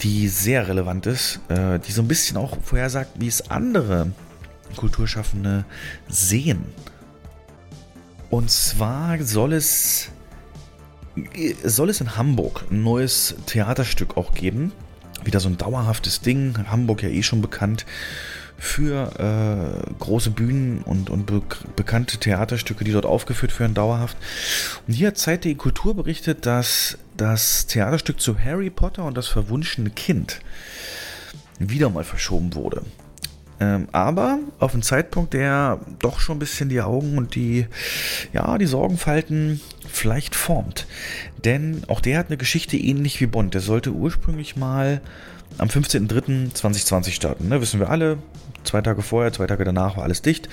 die sehr relevant ist, äh, die so ein bisschen auch vorhersagt, wie es andere Kulturschaffende sehen. Und zwar soll es, soll es in Hamburg ein neues Theaterstück auch geben. Wieder so ein dauerhaftes Ding. Hamburg ja eh schon bekannt für äh, große Bühnen und, und be bekannte Theaterstücke, die dort aufgeführt werden, dauerhaft. Und hier hat Zeit die Kultur berichtet, dass das Theaterstück zu Harry Potter und das verwunschene Kind wieder mal verschoben wurde. Ähm, aber auf einen Zeitpunkt, der doch schon ein bisschen die Augen und die, ja, die Sorgenfalten vielleicht formt. Denn auch der hat eine Geschichte ähnlich wie Bond. Der sollte ursprünglich mal am 15.03.2020 starten. Ne? Wissen wir alle. Zwei Tage vorher, zwei Tage danach war alles dicht.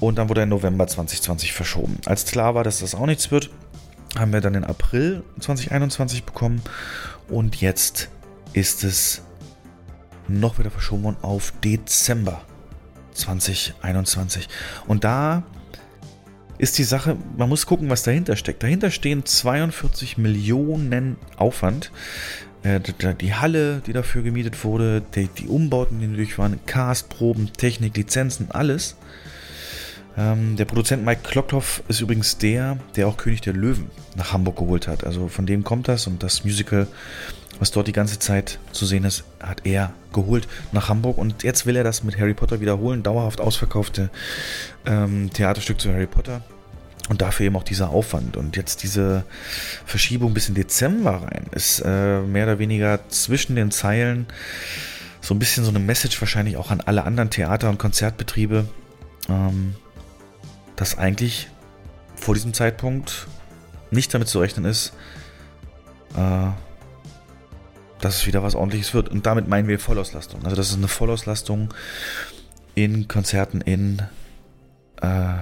Und dann wurde er im November 2020 verschoben. Als klar war, dass das auch nichts wird, haben wir dann den April 2021 bekommen. Und jetzt ist es noch wieder verschoben worden auf Dezember 2021. Und da ist die Sache, man muss gucken, was dahinter steckt. Dahinter stehen 42 Millionen Aufwand. Äh, die Halle, die dafür gemietet wurde, die, die Umbauten, die durch waren, Cast, Proben, Technik, Lizenzen, alles. Ähm, der Produzent Mike Klockhoff ist übrigens der, der auch König der Löwen nach Hamburg geholt hat. Also von dem kommt das und das Musical was dort die ganze Zeit zu sehen ist, hat er geholt nach Hamburg und jetzt will er das mit Harry Potter wiederholen. Dauerhaft ausverkaufte ähm, Theaterstück zu Harry Potter. Und dafür eben auch dieser Aufwand. Und jetzt diese Verschiebung bis in Dezember rein ist äh, mehr oder weniger zwischen den Zeilen so ein bisschen so eine Message wahrscheinlich auch an alle anderen Theater- und Konzertbetriebe, ähm, dass eigentlich vor diesem Zeitpunkt nicht damit zu rechnen ist, äh, dass es wieder was ordentliches wird. Und damit meinen wir Vollauslastung. Also das ist eine Vollauslastung in Konzerten, in äh,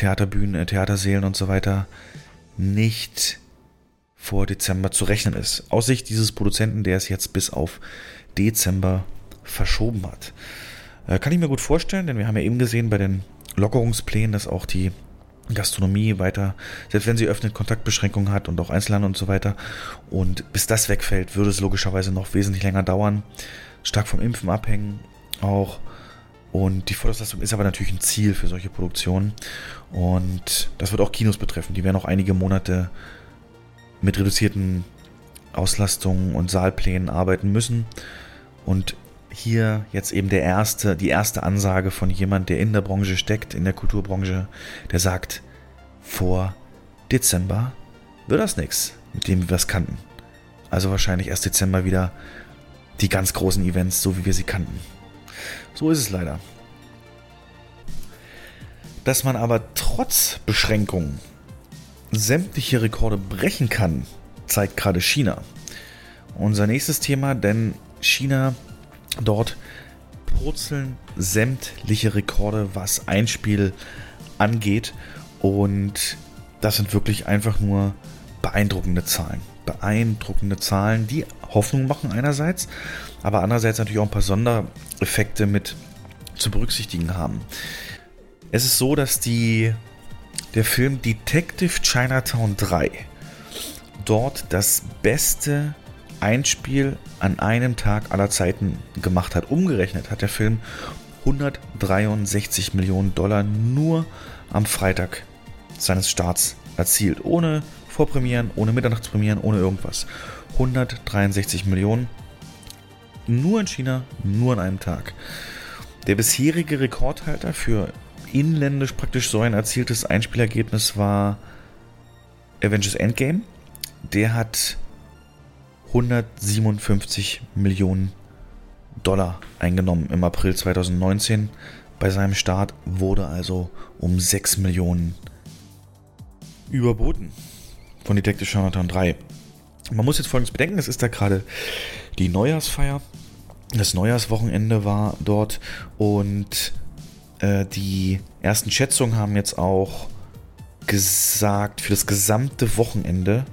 Theaterbühnen, äh, Theatersälen und so weiter nicht vor Dezember zu rechnen ist. Aus Sicht dieses Produzenten, der es jetzt bis auf Dezember verschoben hat. Äh, kann ich mir gut vorstellen, denn wir haben ja eben gesehen bei den Lockerungsplänen, dass auch die Gastronomie weiter, selbst wenn sie öffnet, Kontaktbeschränkungen hat und auch Einzelhandel und so weiter. Und bis das wegfällt, würde es logischerweise noch wesentlich länger dauern. Stark vom Impfen abhängen auch. Und die Vollauslastung ist aber natürlich ein Ziel für solche Produktionen. Und das wird auch Kinos betreffen. Die werden auch einige Monate mit reduzierten Auslastungen und Saalplänen arbeiten müssen. Und hier jetzt eben der erste, die erste Ansage von jemand, der in der Branche steckt, in der Kulturbranche, der sagt, vor Dezember wird das nichts, mit dem wir es kannten. Also wahrscheinlich erst Dezember wieder die ganz großen Events, so wie wir sie kannten. So ist es leider. Dass man aber trotz Beschränkungen sämtliche Rekorde brechen kann, zeigt gerade China. Unser nächstes Thema, denn China Dort purzeln sämtliche Rekorde, was ein Spiel angeht. Und das sind wirklich einfach nur beeindruckende Zahlen. Beeindruckende Zahlen, die Hoffnung machen einerseits, aber andererseits natürlich auch ein paar Sondereffekte mit zu berücksichtigen haben. Es ist so, dass die, der Film Detective Chinatown 3 dort das beste ein Spiel an einem Tag aller Zeiten gemacht hat. Umgerechnet hat der Film 163 Millionen Dollar nur am Freitag seines Starts erzielt. Ohne Vorpremieren, ohne Mitternachtspremieren, ohne irgendwas. 163 Millionen nur in China, nur an einem Tag. Der bisherige Rekordhalter für inländisch praktisch so ein erzieltes Einspielergebnis war Avengers Endgame. Der hat 157 Millionen Dollar eingenommen im April 2019. Bei seinem Start wurde also um 6 Millionen überboten von Detective Jonathan 3. Man muss jetzt folgendes bedenken, es ist da gerade die Neujahrsfeier. Das Neujahrswochenende war dort und äh, die ersten Schätzungen haben jetzt auch gesagt, für das gesamte Wochenende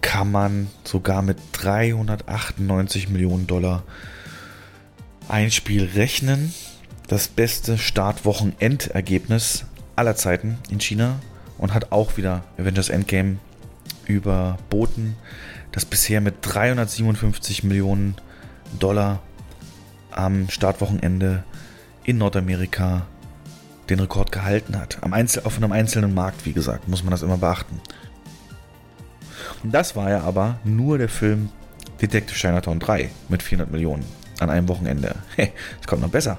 kann man sogar mit 398 Millionen Dollar ein Spiel rechnen. Das beste Startwochenendergebnis aller Zeiten in China und hat auch wieder Avengers Endgame überboten, das bisher mit 357 Millionen Dollar am Startwochenende in Nordamerika den Rekord gehalten hat. Am Einzel auf einem einzelnen Markt, wie gesagt, muss man das immer beachten. Das war ja aber nur der Film Detective Chinatown 3 mit 400 Millionen an einem Wochenende. Es kommt noch besser.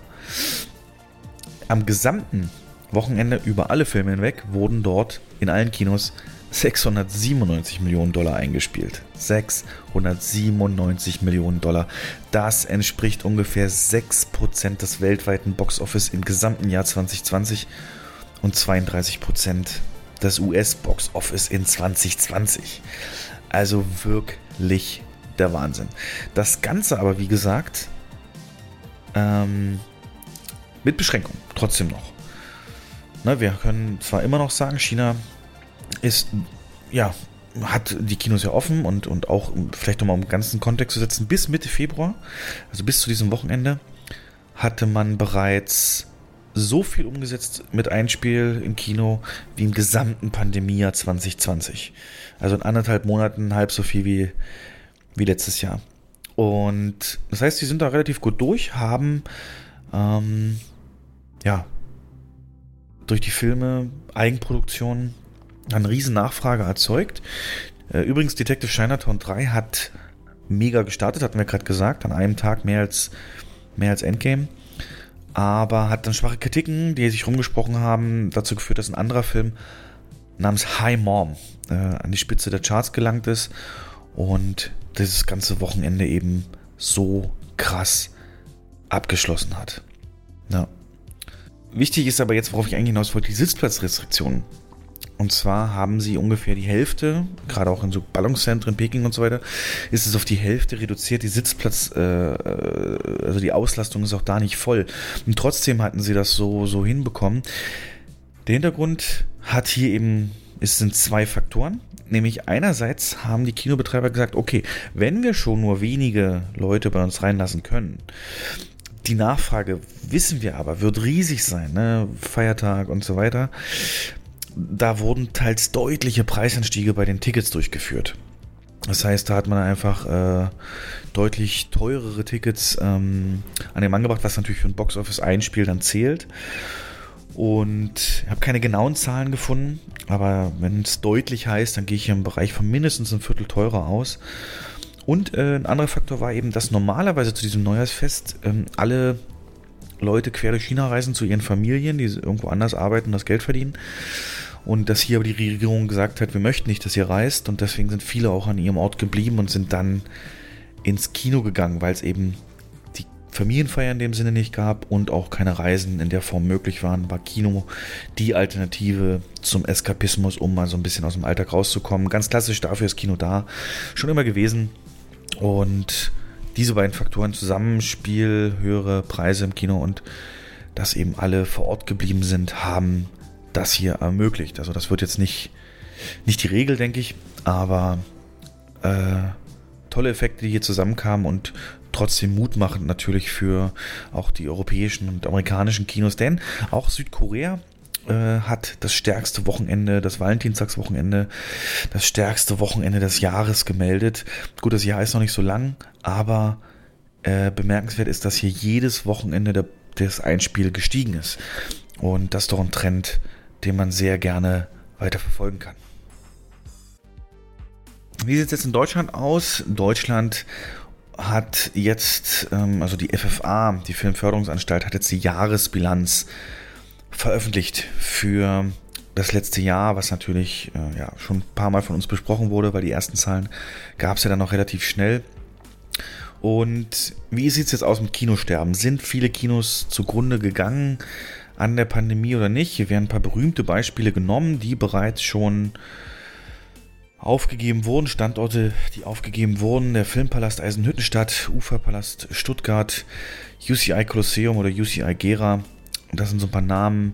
Am gesamten Wochenende über alle Filme hinweg wurden dort in allen Kinos 697 Millionen Dollar eingespielt. 697 Millionen Dollar. Das entspricht ungefähr 6% des weltweiten Boxoffice im gesamten Jahr 2020 und 32% des US-Boxoffice in 2020. Also wirklich der Wahnsinn. Das Ganze aber, wie gesagt, ähm, mit Beschränkung, trotzdem noch. Ne, wir können zwar immer noch sagen, China ist, ja, hat die Kinos ja offen und, und auch vielleicht nochmal um den ganzen Kontext zu setzen, bis Mitte Februar, also bis zu diesem Wochenende, hatte man bereits so viel umgesetzt mit Einspiel im Kino wie im gesamten Pandemiejahr 2020. Also in anderthalb Monaten halb so viel wie, wie letztes Jahr. Und das heißt, sie sind da relativ gut durch, haben ähm, ja durch die Filme, Eigenproduktion eine riesen Nachfrage erzeugt. Äh, übrigens, Detective Chinatown 3 hat mega gestartet, hatten wir gerade gesagt, an einem Tag mehr als, mehr als Endgame. Aber hat dann schwache Kritiken, die sich rumgesprochen haben, dazu geführt, dass ein anderer Film namens High Mom äh, an die Spitze der Charts gelangt ist und dieses ganze Wochenende eben so krass abgeschlossen hat. Ja. Wichtig ist aber jetzt, worauf ich eigentlich hinaus wollte, die Sitzplatzrestriktionen. Und zwar haben sie ungefähr die Hälfte, gerade auch in so Ballungszentren, Peking und so weiter, ist es auf die Hälfte reduziert. Die Sitzplatz, äh, äh, also die Auslastung ist auch da nicht voll. Und trotzdem hatten sie das so, so hinbekommen. Der Hintergrund hat hier eben, es sind zwei Faktoren. Nämlich einerseits haben die Kinobetreiber gesagt, okay, wenn wir schon nur wenige Leute bei uns reinlassen können, die Nachfrage, wissen wir aber, wird riesig sein, ne? Feiertag und so weiter da wurden teils deutliche Preisanstiege bei den Tickets durchgeführt. Das heißt, da hat man einfach äh, deutlich teurere Tickets ähm, an den Mann gebracht, was natürlich für ein Box-Office-Einspiel dann zählt. Und ich habe keine genauen Zahlen gefunden, aber wenn es deutlich heißt, dann gehe ich im Bereich von mindestens ein Viertel teurer aus. Und äh, ein anderer Faktor war eben, dass normalerweise zu diesem Neujahrsfest ähm, alle Leute quer durch China reisen zu ihren Familien, die irgendwo anders arbeiten und das Geld verdienen. Und dass hier aber die Regierung gesagt hat, wir möchten nicht, dass ihr reist. Und deswegen sind viele auch an ihrem Ort geblieben und sind dann ins Kino gegangen, weil es eben die Familienfeier in dem Sinne nicht gab und auch keine Reisen in der Form möglich waren. War Kino die Alternative zum Eskapismus, um mal so ein bisschen aus dem Alltag rauszukommen. Ganz klassisch dafür ist Kino da. Schon immer gewesen. Und diese beiden Faktoren Zusammenspiel, höhere Preise im Kino und dass eben alle vor Ort geblieben sind, haben das hier ermöglicht. Also das wird jetzt nicht, nicht die Regel, denke ich, aber äh, tolle Effekte, die hier zusammenkamen und trotzdem mutmachend natürlich für auch die europäischen und amerikanischen Kinos, denn auch Südkorea äh, hat das stärkste Wochenende, das Valentinstagswochenende, das stärkste Wochenende des Jahres gemeldet. Gut, das Jahr ist noch nicht so lang, aber äh, bemerkenswert ist, dass hier jedes Wochenende der, das Einspiel gestiegen ist. Und das ist doch ein Trend, den man sehr gerne weiter verfolgen kann. Wie sieht es jetzt in Deutschland aus? Deutschland hat jetzt, ähm, also die FFA, die Filmförderungsanstalt, hat jetzt die Jahresbilanz veröffentlicht für das letzte Jahr, was natürlich äh, ja, schon ein paar Mal von uns besprochen wurde, weil die ersten Zahlen gab es ja dann noch relativ schnell. Und wie sieht es jetzt aus mit Kinosterben? Sind viele Kinos zugrunde gegangen? An der Pandemie oder nicht. Hier werden ein paar berühmte Beispiele genommen, die bereits schon aufgegeben wurden, Standorte, die aufgegeben wurden, der Filmpalast Eisenhüttenstadt, Uferpalast Stuttgart, UCI Kolosseum oder UCI Gera. Das sind so ein paar Namen,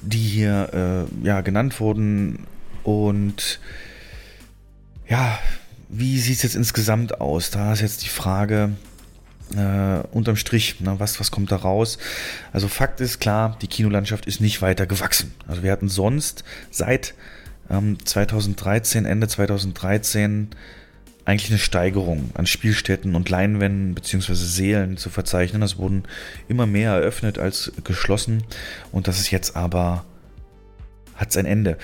die hier äh, ja, genannt wurden. Und ja, wie sieht es jetzt insgesamt aus? Da ist jetzt die Frage, äh, unterm Strich, na, was, was kommt da raus? Also Fakt ist klar, die Kinolandschaft ist nicht weiter gewachsen. Also wir hatten sonst seit ähm, 2013, Ende 2013 eigentlich eine Steigerung an Spielstätten und Leinwänden bzw. Seelen zu verzeichnen. Das wurden immer mehr eröffnet als geschlossen und das ist jetzt aber hat sein Ende.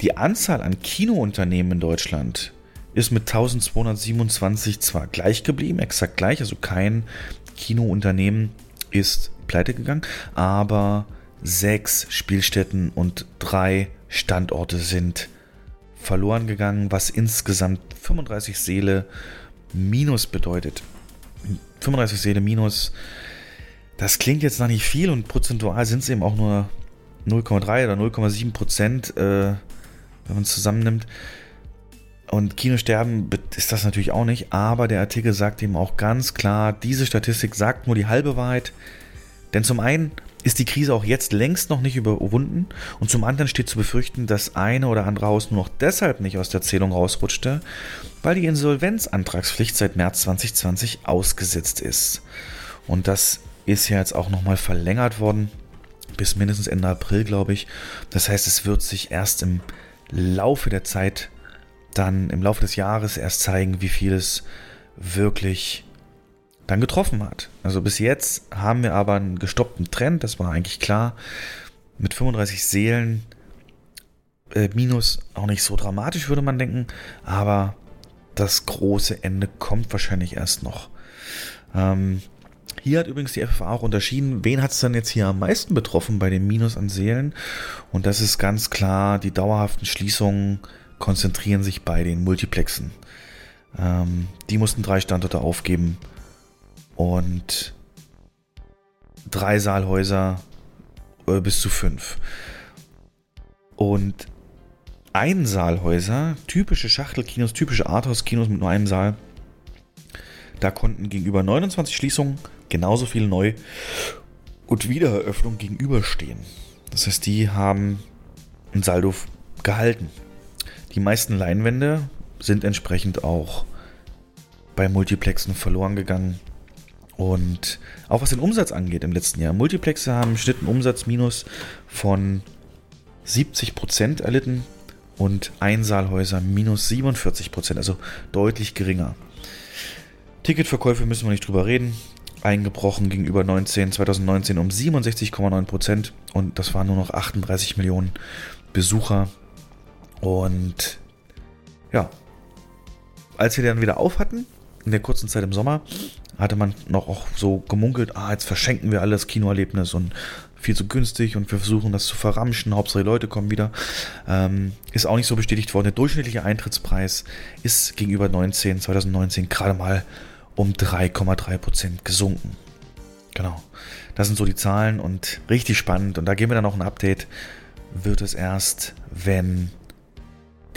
Die Anzahl an Kinounternehmen in Deutschland ist mit 1227 zwar gleich geblieben, exakt gleich, also kein Kinounternehmen ist pleite gegangen, aber sechs Spielstätten und drei Standorte sind verloren gegangen, was insgesamt 35 Seele minus bedeutet. 35 Seele minus, das klingt jetzt noch nicht viel und prozentual sind es eben auch nur 0,3 oder 0,7 Prozent, äh, wenn man es zusammennimmt. Und Kinosterben ist das natürlich auch nicht, aber der Artikel sagt eben auch ganz klar, diese Statistik sagt nur die halbe Wahrheit. Denn zum einen ist die Krise auch jetzt längst noch nicht überwunden und zum anderen steht zu befürchten, dass eine oder andere Haus nur noch deshalb nicht aus der Zählung rausrutschte, weil die Insolvenzantragspflicht seit März 2020 ausgesetzt ist. Und das ist ja jetzt auch nochmal verlängert worden bis mindestens Ende April, glaube ich. Das heißt, es wird sich erst im Laufe der Zeit, dann im Laufe des Jahres erst zeigen, wie viel es wirklich dann getroffen hat. Also bis jetzt haben wir aber einen gestoppten Trend, das war eigentlich klar. Mit 35 Seelen äh, minus auch nicht so dramatisch, würde man denken, aber das große Ende kommt wahrscheinlich erst noch. Ähm, hier hat übrigens die FFA auch unterschieden, wen hat es dann jetzt hier am meisten betroffen bei dem Minus an Seelen. Und das ist ganz klar, die dauerhaften Schließungen konzentrieren sich bei den Multiplexen. Ähm, die mussten drei Standorte aufgeben und drei Saalhäuser äh, bis zu fünf. Und Einsaalhäuser, typische Schachtelkinos, typische Arthouse-Kinos mit nur einem Saal, da konnten gegenüber 29 Schließungen genauso viel Neu- und Wiedereröffnung gegenüberstehen. Das heißt, die haben ein Saldo gehalten. Die meisten Leinwände sind entsprechend auch bei Multiplexen verloren gegangen. Und auch was den Umsatz angeht im letzten Jahr. Multiplexe haben im Schnitt einen Umsatzminus von 70% erlitten und Einsaalhäuser minus 47%, also deutlich geringer. Ticketverkäufe müssen wir nicht drüber reden. Eingebrochen gegenüber 19, 2019 um 67,9% und das waren nur noch 38 Millionen Besucher. Und ja, als wir dann wieder auf hatten, in der kurzen Zeit im Sommer, hatte man noch auch so gemunkelt, ah, jetzt verschenken wir alles Kinoerlebnis und viel zu günstig und wir versuchen das zu verramschen, Hauptsache die Leute kommen wieder. Ähm, ist auch nicht so bestätigt worden. Der durchschnittliche Eintrittspreis ist gegenüber 19, 2019 gerade mal um 3,3% gesunken. Genau. Das sind so die Zahlen und richtig spannend. Und da geben wir dann noch ein Update. Wird es erst, wenn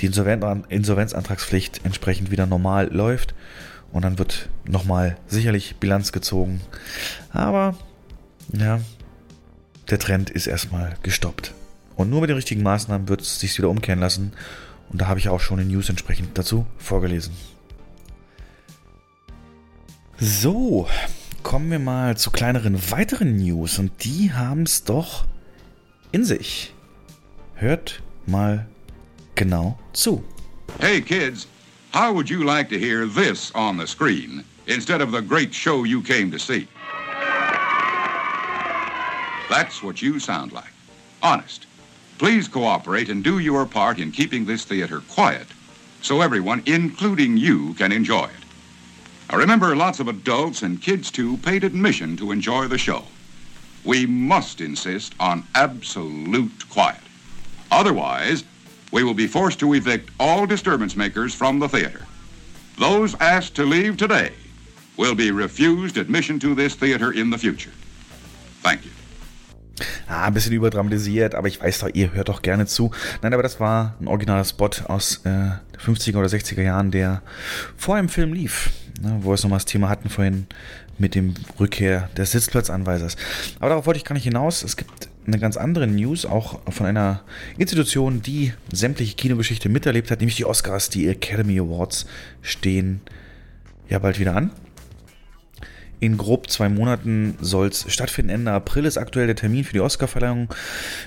die Insolvenzantragspflicht entsprechend wieder normal läuft und dann wird nochmal sicherlich Bilanz gezogen. Aber ja, der Trend ist erstmal gestoppt. Und nur mit den richtigen Maßnahmen wird es sich wieder umkehren lassen. Und da habe ich auch schon in News entsprechend dazu vorgelesen. So, kommen wir mal zu kleineren weiteren News. Und die haben es doch in sich. Hört mal genau zu. Hey kids, how would you like to hear this on the screen instead of the great show you came to see? That's what you sound like. Honest. Please cooperate and do your part in keeping this theater quiet so everyone, including you, can enjoy it. Now remember, lots of adults and kids too paid admission to enjoy the show. We must insist on absolute quiet. Otherwise, we will be forced to evict all disturbance makers from the theater. Those asked to leave today will be refused admission to this theater in the future. Thank you. Ah, ein bisschen überdramatisiert, aber ich weiß doch, ihr hört doch gerne zu. Nein, aber das war ein originaler Spot aus äh, 50er oder 60er Jahren, der vor einem Film lief, ne, wo wir es nochmal das Thema hatten vorhin mit dem Rückkehr des Sitzplatzanweisers. Aber darauf wollte ich gar nicht hinaus. Es gibt eine ganz andere News, auch von einer Institution, die sämtliche Kinogeschichte miterlebt hat, nämlich die Oscars, die Academy Awards stehen ja bald wieder an. In grob zwei Monaten soll es stattfinden. Ende April ist aktuell der Termin für die Oscarverleihung.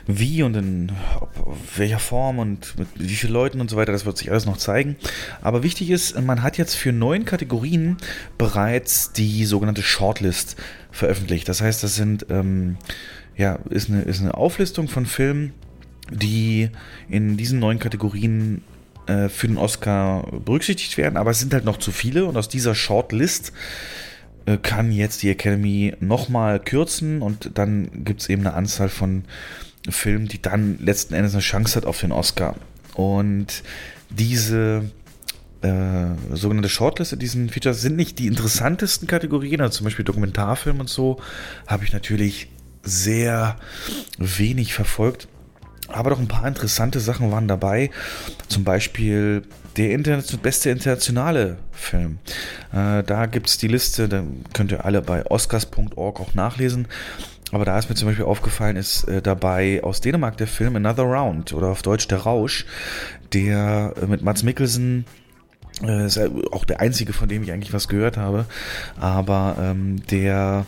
Wie und in ob, welcher Form und mit wie vielen Leuten und so weiter, das wird sich alles noch zeigen. Aber wichtig ist, man hat jetzt für neun Kategorien bereits die sogenannte Shortlist veröffentlicht. Das heißt, das sind ähm, ja ist eine, ist eine Auflistung von Filmen, die in diesen neun Kategorien äh, für den Oscar berücksichtigt werden, aber es sind halt noch zu viele und aus dieser Shortlist kann jetzt die Academy nochmal kürzen und dann gibt es eben eine Anzahl von Filmen, die dann letzten Endes eine Chance hat auf den Oscar. Und diese äh, sogenannte Shortlist in diesen Features sind nicht die interessantesten Kategorien, also zum Beispiel Dokumentarfilm und so, habe ich natürlich sehr wenig verfolgt. Aber doch ein paar interessante Sachen waren dabei. Zum Beispiel der Internet beste internationale Film. Äh, da gibt es die Liste, da könnt ihr alle bei oscars.org auch nachlesen. Aber da ist mir zum Beispiel aufgefallen, ist äh, dabei aus Dänemark der Film Another Round oder auf Deutsch Der Rausch, der äh, mit Mats Mikkelsen äh, ist auch der einzige, von dem ich eigentlich was gehört habe, aber ähm, der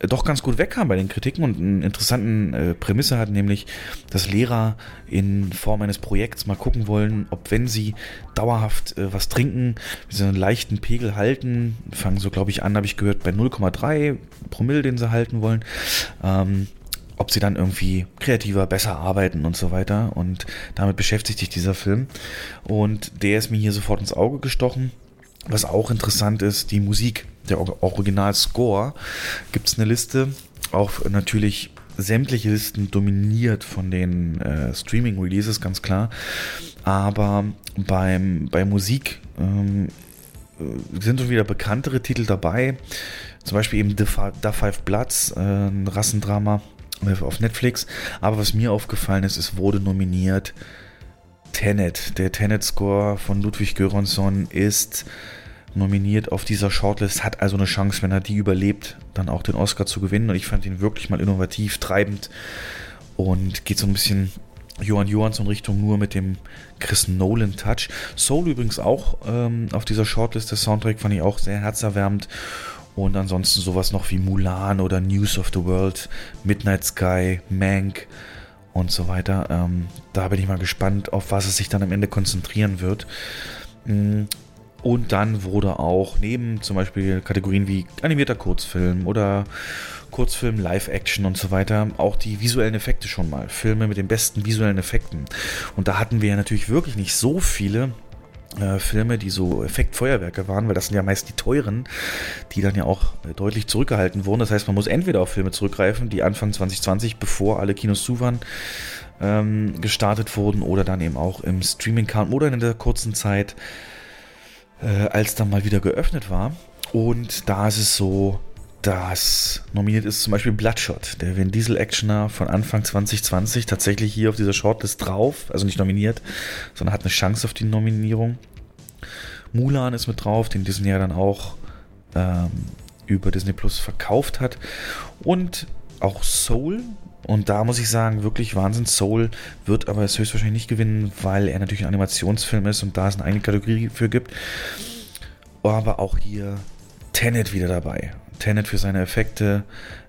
doch ganz gut wegkam bei den Kritiken und einen interessanten äh, Prämisse hat, nämlich, dass Lehrer in Form eines Projekts mal gucken wollen, ob wenn sie dauerhaft äh, was trinken, so einen leichten Pegel halten, fangen so, glaube ich, an, habe ich gehört, bei 0,3 Promille, den sie halten wollen, ähm, ob sie dann irgendwie kreativer, besser arbeiten und so weiter. Und damit beschäftigt sich dieser Film. Und der ist mir hier sofort ins Auge gestochen. Was auch interessant ist, die Musik der Original-Score, gibt es eine Liste, auch natürlich sämtliche Listen dominiert von den äh, Streaming-Releases, ganz klar. Aber beim, bei Musik ähm, äh, sind schon wieder bekanntere Titel dabei. Zum Beispiel eben The, The Five Bloods, äh, ein Rassendrama auf Netflix. Aber was mir aufgefallen ist, es wurde nominiert Tenet. Der Tenet-Score von Ludwig Göransson ist nominiert auf dieser Shortlist, hat also eine Chance, wenn er die überlebt, dann auch den Oscar zu gewinnen. Und ich fand ihn wirklich mal innovativ, treibend und geht so ein bisschen Johann Johansson Richtung nur mit dem Chris Nolan Touch. Soul übrigens auch ähm, auf dieser Shortlist, der Soundtrack fand ich auch sehr herzerwärmend. Und ansonsten sowas noch wie Mulan oder News of the World, Midnight Sky, Mank und so weiter. Ähm, da bin ich mal gespannt, auf was es sich dann am Ende konzentrieren wird. Und dann wurde auch neben zum Beispiel Kategorien wie animierter Kurzfilm oder Kurzfilm, Live-Action und so weiter, auch die visuellen Effekte schon mal. Filme mit den besten visuellen Effekten. Und da hatten wir ja natürlich wirklich nicht so viele äh, Filme, die so Effektfeuerwerke waren, weil das sind ja meist die teuren, die dann ja auch äh, deutlich zurückgehalten wurden. Das heißt, man muss entweder auf Filme zurückgreifen, die Anfang 2020, bevor alle Kinos zu waren, ähm, gestartet wurden oder dann eben auch im Streaming-Count oder in der kurzen Zeit äh, als dann mal wieder geöffnet war. Und da ist es so, dass nominiert ist zum Beispiel Bloodshot, der Vin Diesel Actioner von Anfang 2020 tatsächlich hier auf dieser Shortlist drauf, also nicht nominiert, sondern hat eine Chance auf die Nominierung. Mulan ist mit drauf, den Disney ja dann auch ähm, über Disney Plus verkauft hat. Und auch Soul. Und da muss ich sagen, wirklich Wahnsinn. Soul wird aber es höchstwahrscheinlich nicht gewinnen, weil er natürlich ein Animationsfilm ist und da es eine eigene Kategorie für gibt. Aber auch hier Tenet wieder dabei. Tenet für seine Effekte.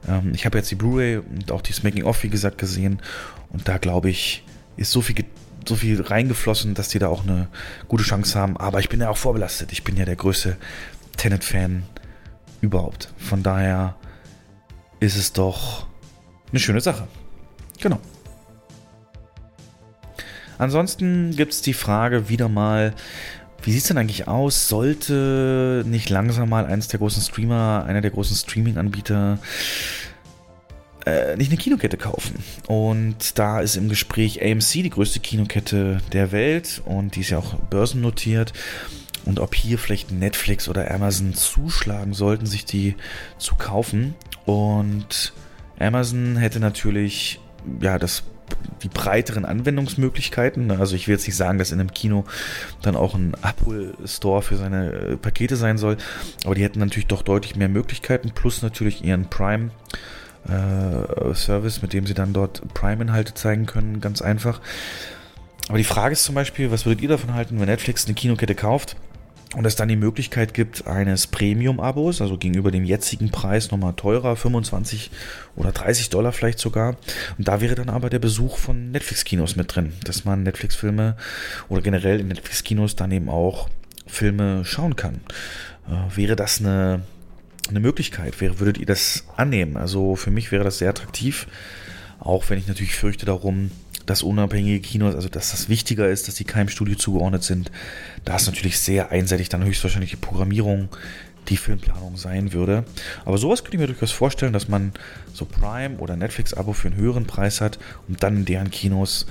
Ähm, ich habe jetzt die Blu-ray und auch das Making-of, wie gesagt, gesehen. Und da glaube ich, ist so viel, so viel reingeflossen, dass die da auch eine gute Chance haben. Aber ich bin ja auch vorbelastet. Ich bin ja der größte Tenet-Fan überhaupt. Von daher ist es doch eine schöne Sache. Genau. Ansonsten gibt es die Frage wieder mal, wie sieht es denn eigentlich aus? Sollte nicht langsam mal eines der großen Streamer, einer der großen Streaming-Anbieter äh, nicht eine Kinokette kaufen? Und da ist im Gespräch AMC, die größte Kinokette der Welt und die ist ja auch börsennotiert. Und ob hier vielleicht Netflix oder Amazon zuschlagen sollten, sich die zu kaufen. Und Amazon hätte natürlich ja das die breiteren Anwendungsmöglichkeiten. Also ich will jetzt nicht sagen, dass in einem Kino dann auch ein Abhol-Store für seine äh, Pakete sein soll, aber die hätten natürlich doch deutlich mehr Möglichkeiten, plus natürlich ihren Prime. Äh, Service, mit dem sie dann dort Prime-Inhalte zeigen können, ganz einfach. Aber die Frage ist zum Beispiel, was würdet ihr davon halten, wenn Netflix eine Kinokette kauft und es dann die Möglichkeit gibt eines Premium-Abos, also gegenüber dem jetzigen Preis nochmal teurer, 25 oder 30 Dollar vielleicht sogar. Und da wäre dann aber der Besuch von Netflix-Kinos mit drin, dass man Netflix-Filme oder generell in Netflix-Kinos dann eben auch Filme schauen kann. Äh, wäre das eine, eine Möglichkeit? Wäre, würdet ihr das annehmen? Also für mich wäre das sehr attraktiv, auch wenn ich natürlich fürchte darum, dass unabhängige Kinos, also dass das wichtiger ist, dass die keinem Studio zugeordnet sind. Da ist natürlich sehr einseitig dann höchstwahrscheinlich die Programmierung, die Filmplanung sein würde. Aber sowas könnte ich mir durchaus vorstellen, dass man so Prime oder Netflix-Abo für einen höheren Preis hat und dann in deren Kinos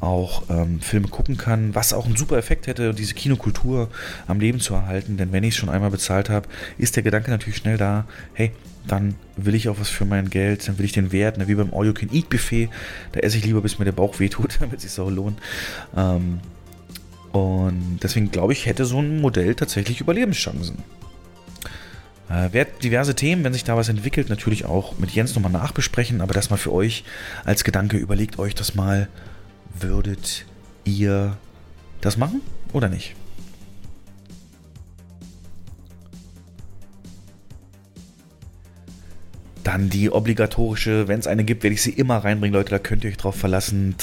auch ähm, Filme gucken kann, was auch einen super Effekt hätte, diese Kinokultur am Leben zu erhalten. Denn wenn ich es schon einmal bezahlt habe, ist der Gedanke natürlich schnell da, hey, dann will ich auch was für mein Geld, dann will ich den Wert, ne, wie beim All-You-Can-Eat-Buffet, da esse ich lieber, bis mir der Bauch wehtut, damit es sich auch lohnt. Ähm, und deswegen glaube ich, hätte so ein Modell tatsächlich Überlebenschancen. Äh, diverse Themen, wenn sich da was entwickelt, natürlich auch mit Jens nochmal nachbesprechen, aber das mal für euch als Gedanke, überlegt euch das mal, würdet ihr das machen oder nicht? Dann die obligatorische, wenn es eine gibt, werde ich sie immer reinbringen, Leute, da könnt ihr euch drauf verlassen.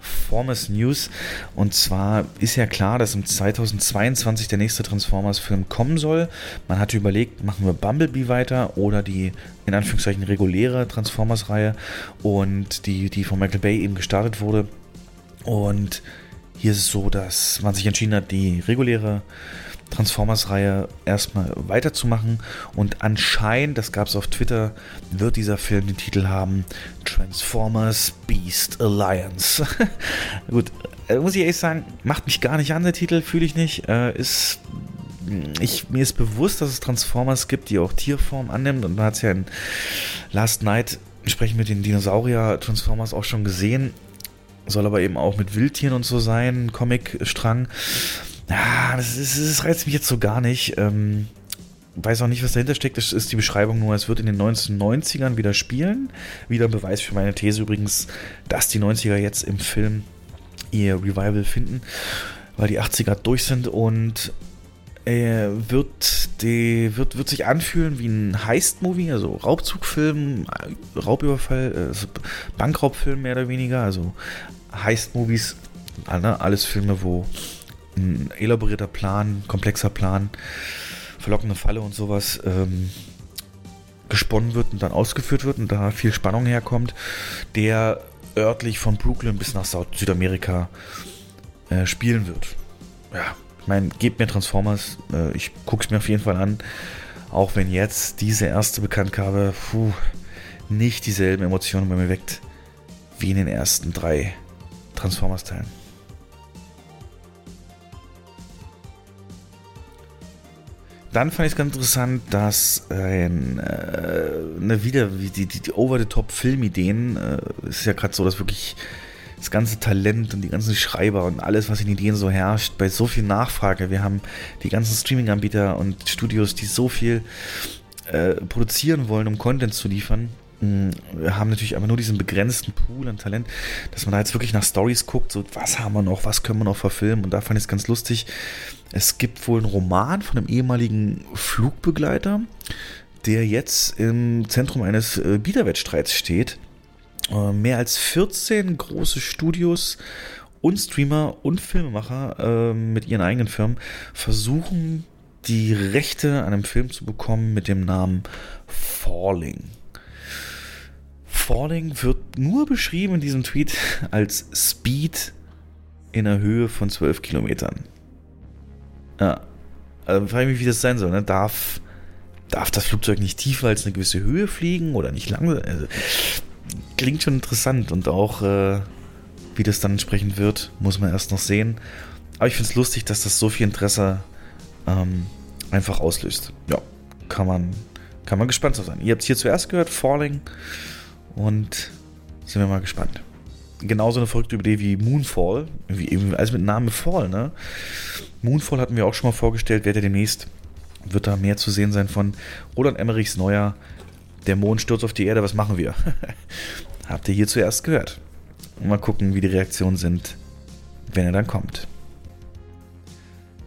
Transformers News. Und zwar ist ja klar, dass im 2022 der nächste Transformers-Film kommen soll. Man hatte überlegt, machen wir Bumblebee weiter oder die in Anführungszeichen reguläre Transformers-Reihe und die, die von Michael Bay eben gestartet wurde. Und hier ist es so, dass man sich entschieden hat, die reguläre Transformers-Reihe erstmal weiterzumachen. Und anscheinend, das gab es auf Twitter, wird dieser Film den Titel haben Transformers Beast Alliance. Gut, äh, muss ich ehrlich sagen, macht mich gar nicht an, der Titel, fühle ich nicht. Äh, ist. Ich, mir ist bewusst, dass es Transformers gibt, die auch Tierform annimmt. Und man hat es ja in Last Night entsprechend mit den Dinosaurier-Transformers auch schon gesehen. Soll aber eben auch mit Wildtieren und so sein, Comic-Strang. Das, ist, das reizt mich jetzt so gar nicht. Ähm, weiß auch nicht, was dahinter steckt. Das ist die Beschreibung nur, es wird in den 1990ern wieder spielen. Wieder ein Beweis für meine These übrigens, dass die 90er jetzt im Film ihr Revival finden, weil die 80er durch sind und er wird, die, wird, wird sich anfühlen wie ein Heist-Movie, also Raubzugfilm, Raubüberfall, also Bankraubfilm mehr oder weniger, also Heist-Movies, alles Filme, wo ein elaborierter Plan, komplexer Plan, verlockende Falle und sowas ähm, gesponnen wird und dann ausgeführt wird und da viel Spannung herkommt, der örtlich von Brooklyn bis nach Südamerika äh, spielen wird. Ja, ich meine, gebt mir Transformers, äh, ich gucke es mir auf jeden Fall an, auch wenn jetzt diese erste Bekanntgabe puh, nicht dieselben Emotionen bei mir weckt wie in den ersten drei Transformers-Teilen. Dann fand ich es ganz interessant, dass ein, äh, eine wieder, die, die, die Over-the-Top-Filmideen, äh, ist ja gerade so, dass wirklich das ganze Talent und die ganzen Schreiber und alles, was in Ideen so herrscht, bei so viel Nachfrage. Wir haben die ganzen Streaming-Anbieter und Studios, die so viel äh, produzieren wollen, um Content zu liefern. Mm, wir haben natürlich aber nur diesen begrenzten Pool an Talent, dass man da jetzt wirklich nach Stories guckt, so was haben wir noch, was können wir noch verfilmen und da fand ich es ganz lustig, es gibt wohl einen Roman von einem ehemaligen Flugbegleiter, der jetzt im Zentrum eines äh, Biederwettstreits steht. Äh, mehr als 14 große Studios und Streamer und Filmemacher äh, mit ihren eigenen Firmen versuchen, die Rechte an einem Film zu bekommen mit dem Namen Falling. Falling wird nur beschrieben in diesem Tweet als Speed in einer Höhe von 12 Kilometern. Ja. Also frage ich mich, wie das sein soll. Ne? Darf, darf das Flugzeug nicht tiefer als eine gewisse Höhe fliegen oder nicht lange? Also, klingt schon interessant und auch, äh, wie das dann entsprechend wird, muss man erst noch sehen. Aber ich finde es lustig, dass das so viel Interesse ähm, einfach auslöst. Ja, kann man, kann man gespannt sein. Ihr habt es hier zuerst gehört, Falling. Und sind wir mal gespannt. Genauso eine verrückte Idee wie Moonfall. Wie, also mit Namen Fall, ne? Moonfall hatten wir auch schon mal vorgestellt, wird ja demnächst, wird da mehr zu sehen sein von Roland Emmerichs neuer Der Mond stürzt auf die Erde, was machen wir? Habt ihr hier zuerst gehört. Mal gucken, wie die Reaktionen sind, wenn er dann kommt.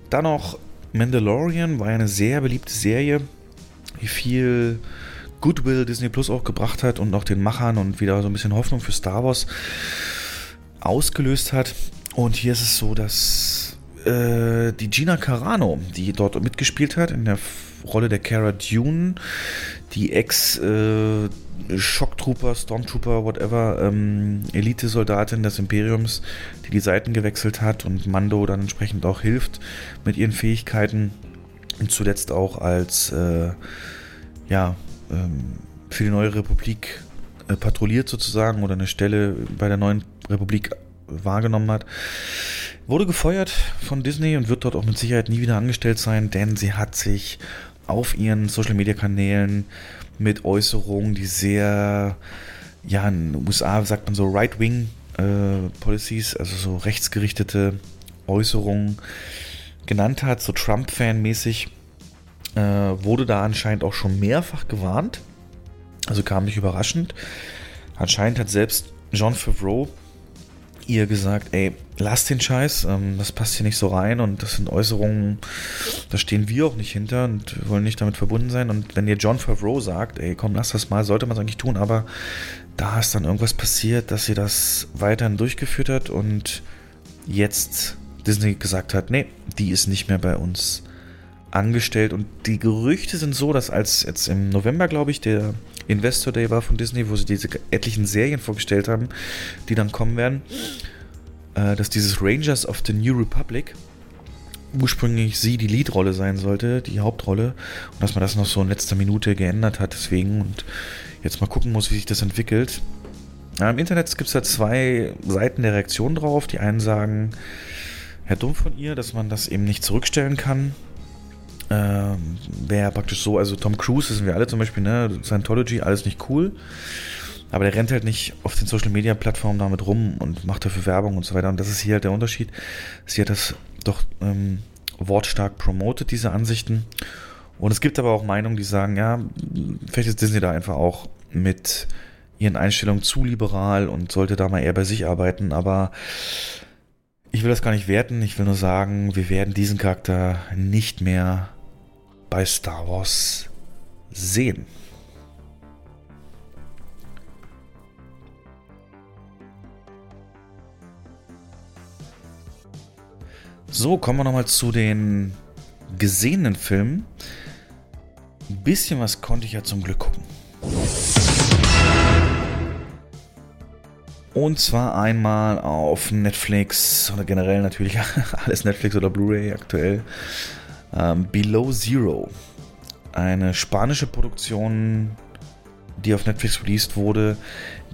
Dann noch Mandalorian war eine sehr beliebte Serie, die viel Goodwill Disney Plus auch gebracht hat und auch den Machern und wieder so ein bisschen Hoffnung für Star Wars ausgelöst hat. Und hier ist es so, dass äh, die Gina Carano, die dort mitgespielt hat in der Rolle der Cara Dune, die Ex äh, Shocktrooper, Stormtrooper, whatever, ähm, Elite-Soldatin des Imperiums, die die Seiten gewechselt hat und Mando dann entsprechend auch hilft mit ihren Fähigkeiten und zuletzt auch als äh, ja ähm, für die neue Republik äh, patrouilliert sozusagen oder eine Stelle bei der neuen Republik wahrgenommen hat. Wurde gefeuert von Disney und wird dort auch mit Sicherheit nie wieder angestellt sein, denn sie hat sich auf ihren Social-Media-Kanälen mit Äußerungen, die sehr, ja, in den USA sagt man so Right-Wing äh, also so rechtsgerichtete Äußerungen genannt hat, so Trump-Fan-mäßig, äh, wurde da anscheinend auch schon mehrfach gewarnt. Also kam nicht überraschend. Anscheinend hat selbst John Favreau ihr gesagt, ey, lass den Scheiß, ähm, das passt hier nicht so rein und das sind Äußerungen, da stehen wir auch nicht hinter und wollen nicht damit verbunden sein. Und wenn dir John Favreau sagt, ey, komm, lass das mal, sollte man es eigentlich tun, aber da ist dann irgendwas passiert, dass sie das weiterhin durchgeführt hat und jetzt Disney gesagt hat, nee, die ist nicht mehr bei uns angestellt. Und die Gerüchte sind so, dass als jetzt im November, glaube ich, der Investor Day war von Disney, wo sie diese etlichen Serien vorgestellt haben, die dann kommen werden, äh, dass dieses Rangers of the New Republic ursprünglich sie die Leadrolle sein sollte, die Hauptrolle, und dass man das noch so in letzter Minute geändert hat deswegen und jetzt mal gucken muss, wie sich das entwickelt. Im Internet gibt es da zwei Seiten der Reaktion drauf. Die einen sagen, ja, dumm von ihr, dass man das eben nicht zurückstellen kann. Ähm, Wäre praktisch so, also Tom Cruise, sind wir alle zum Beispiel, ne? Scientology, alles nicht cool. Aber der rennt halt nicht auf den Social Media Plattformen damit rum und macht dafür Werbung und so weiter. Und das ist hier halt der Unterschied. Sie hat das doch ähm, wortstark promotet, diese Ansichten. Und es gibt aber auch Meinungen, die sagen, ja, vielleicht ist Disney da einfach auch mit ihren Einstellungen zu liberal und sollte da mal eher bei sich arbeiten. Aber ich will das gar nicht werten, ich will nur sagen, wir werden diesen Charakter nicht mehr bei Star Wars sehen. So, kommen wir nochmal zu den gesehenen Filmen. Ein bisschen was konnte ich ja zum Glück gucken. Und zwar einmal auf Netflix oder generell natürlich alles Netflix oder Blu-ray aktuell. Ähm, Below Zero. Eine spanische Produktion, die auf Netflix released wurde,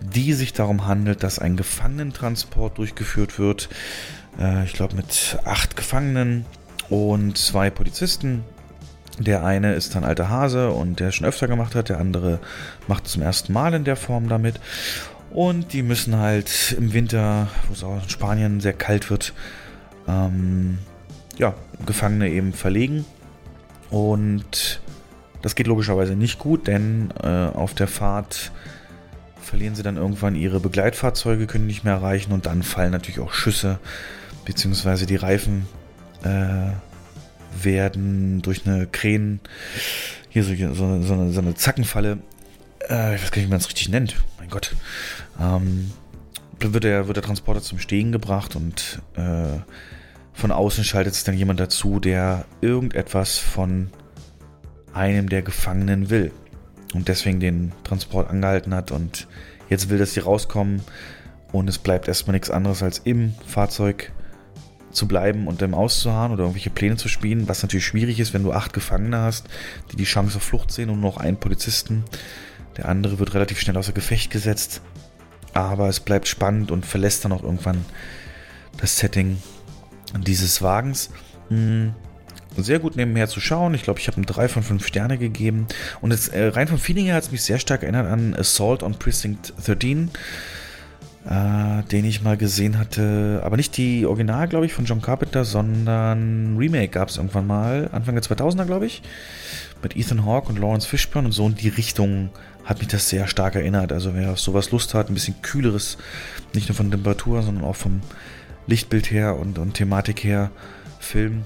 die sich darum handelt, dass ein Gefangenentransport durchgeführt wird. Äh, ich glaube mit acht Gefangenen und zwei Polizisten. Der eine ist ein alter Hase und der schon öfter gemacht hat, der andere macht zum ersten Mal in der Form damit. Und die müssen halt im Winter, wo es auch in Spanien sehr kalt wird, ähm, ja, Gefangene eben verlegen. Und das geht logischerweise nicht gut, denn äh, auf der Fahrt verlieren sie dann irgendwann ihre Begleitfahrzeuge, können nicht mehr erreichen und dann fallen natürlich auch Schüsse, beziehungsweise die Reifen äh, werden durch eine Krähen, hier so, so, so, eine, so eine Zackenfalle äh, ich weiß gar nicht, wie man es richtig nennt. Mein Gott. Ähm, wird der, wird der Transporter zum Stehen gebracht und äh, von außen schaltet sich dann jemand dazu, der irgendetwas von einem der Gefangenen will. Und deswegen den Transport angehalten hat und jetzt will, dass sie rauskommen und es bleibt erstmal nichts anderes als im Fahrzeug zu bleiben und dem auszuharren oder irgendwelche Pläne zu spielen, was natürlich schwierig ist, wenn du acht Gefangene hast, die die Chance auf Flucht sehen und noch einen Polizisten. Der andere wird relativ schnell außer Gefecht gesetzt. Aber es bleibt spannend und verlässt dann auch irgendwann das Setting dieses Wagens. Hm, sehr gut nebenher zu schauen. Ich glaube, ich habe ihm 3 von 5 Sterne gegeben. Und jetzt, äh, rein vom Feeling her hat es mich sehr stark erinnert an Assault on Precinct 13, äh, den ich mal gesehen hatte. Aber nicht die Original, glaube ich, von John Carpenter, sondern Remake gab es irgendwann mal, Anfang der 2000er, glaube ich. Mit Ethan Hawke und Lawrence Fishburne und so in die Richtung hat mich das sehr stark erinnert. Also wer auf sowas Lust hat, ein bisschen kühleres, nicht nur von Temperatur, sondern auch vom Lichtbild her und, und Thematik her, Film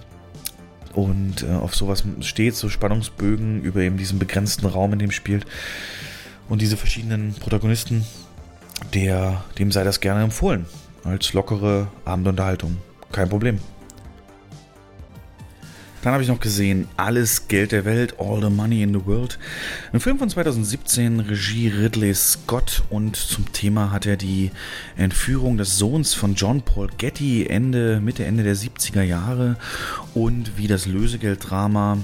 und äh, auf sowas steht, so Spannungsbögen über eben diesen begrenzten Raum, in dem spielt und diese verschiedenen Protagonisten, der, dem sei das gerne empfohlen. Als lockere Abendunterhaltung. Kein Problem. Dann habe ich noch gesehen Alles Geld der Welt, All the Money in the World. Ein Film von 2017, Regie Ridley Scott und zum Thema hat er die Entführung des Sohns von John Paul Getty Ende, Mitte, Ende der 70er Jahre und wie das Lösegelddrama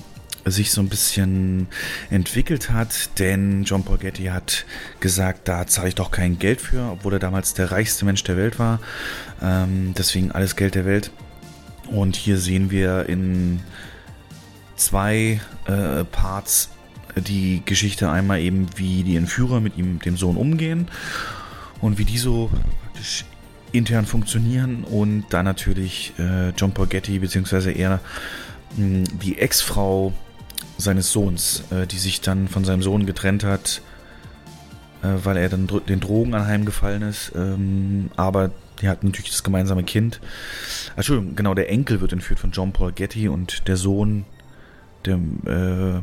sich so ein bisschen entwickelt hat, denn John Paul Getty hat gesagt, da zahle ich doch kein Geld für, obwohl er damals der reichste Mensch der Welt war. Ähm, deswegen alles Geld der Welt. Und hier sehen wir in zwei äh, Parts die Geschichte einmal eben, wie die Entführer mit ihm, dem Sohn, umgehen und wie die so praktisch intern funktionieren und dann natürlich äh, John Paul Getty beziehungsweise er mh, die Ex-Frau seines Sohns, äh, die sich dann von seinem Sohn getrennt hat, äh, weil er dann dro den Drogen anheimgefallen ist. Ähm, aber die hat natürlich das gemeinsame Kind. Entschuldigung, genau, der Enkel wird entführt von John Paul Getty und der Sohn, der, äh,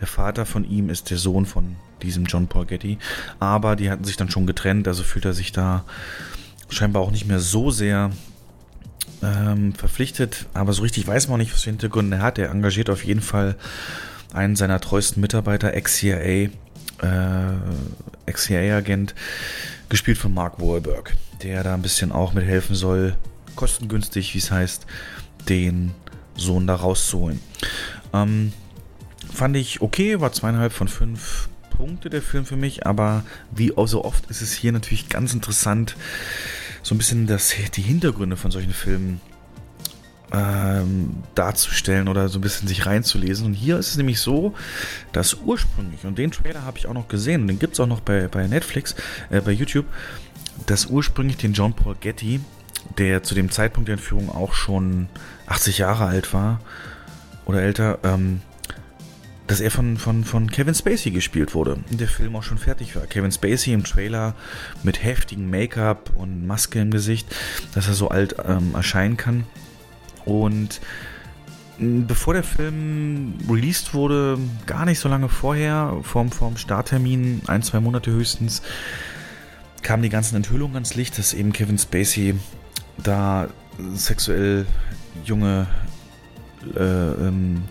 der Vater von ihm ist der Sohn von diesem John Paul Getty. Aber die hatten sich dann schon getrennt, also fühlt er sich da scheinbar auch nicht mehr so sehr ähm, verpflichtet. Aber so richtig weiß man auch nicht, was für Hintergründe er hat. Er engagiert auf jeden Fall einen seiner treuesten Mitarbeiter, Ex-CIA, äh, Ex-CIA-Agent, gespielt von Mark Wahlberg, der da ein bisschen auch mithelfen soll, kostengünstig, wie es heißt, den Sohn da rauszuholen. Ähm, fand ich okay, war zweieinhalb von fünf Punkte der Film für mich, aber wie auch so oft ist es hier natürlich ganz interessant, so ein bisschen das, die Hintergründe von solchen Filmen ähm, darzustellen oder so ein bisschen sich reinzulesen. Und hier ist es nämlich so, dass ursprünglich, und den Trailer habe ich auch noch gesehen, und den gibt es auch noch bei, bei Netflix, äh, bei YouTube, dass ursprünglich den John Paul Getty, der zu dem Zeitpunkt der Entführung auch schon 80 Jahre alt war oder älter, ähm, dass er von, von, von Kevin Spacey gespielt wurde der Film auch schon fertig war. Kevin Spacey im Trailer mit heftigem Make-up und Maske im Gesicht, dass er so alt ähm, erscheinen kann. Und bevor der Film released wurde, gar nicht so lange vorher, vorm, vorm Starttermin, ein, zwei Monate höchstens, kamen die ganzen Enthüllungen ans Licht, dass eben Kevin Spacey da sexuell junge, äh, ähm,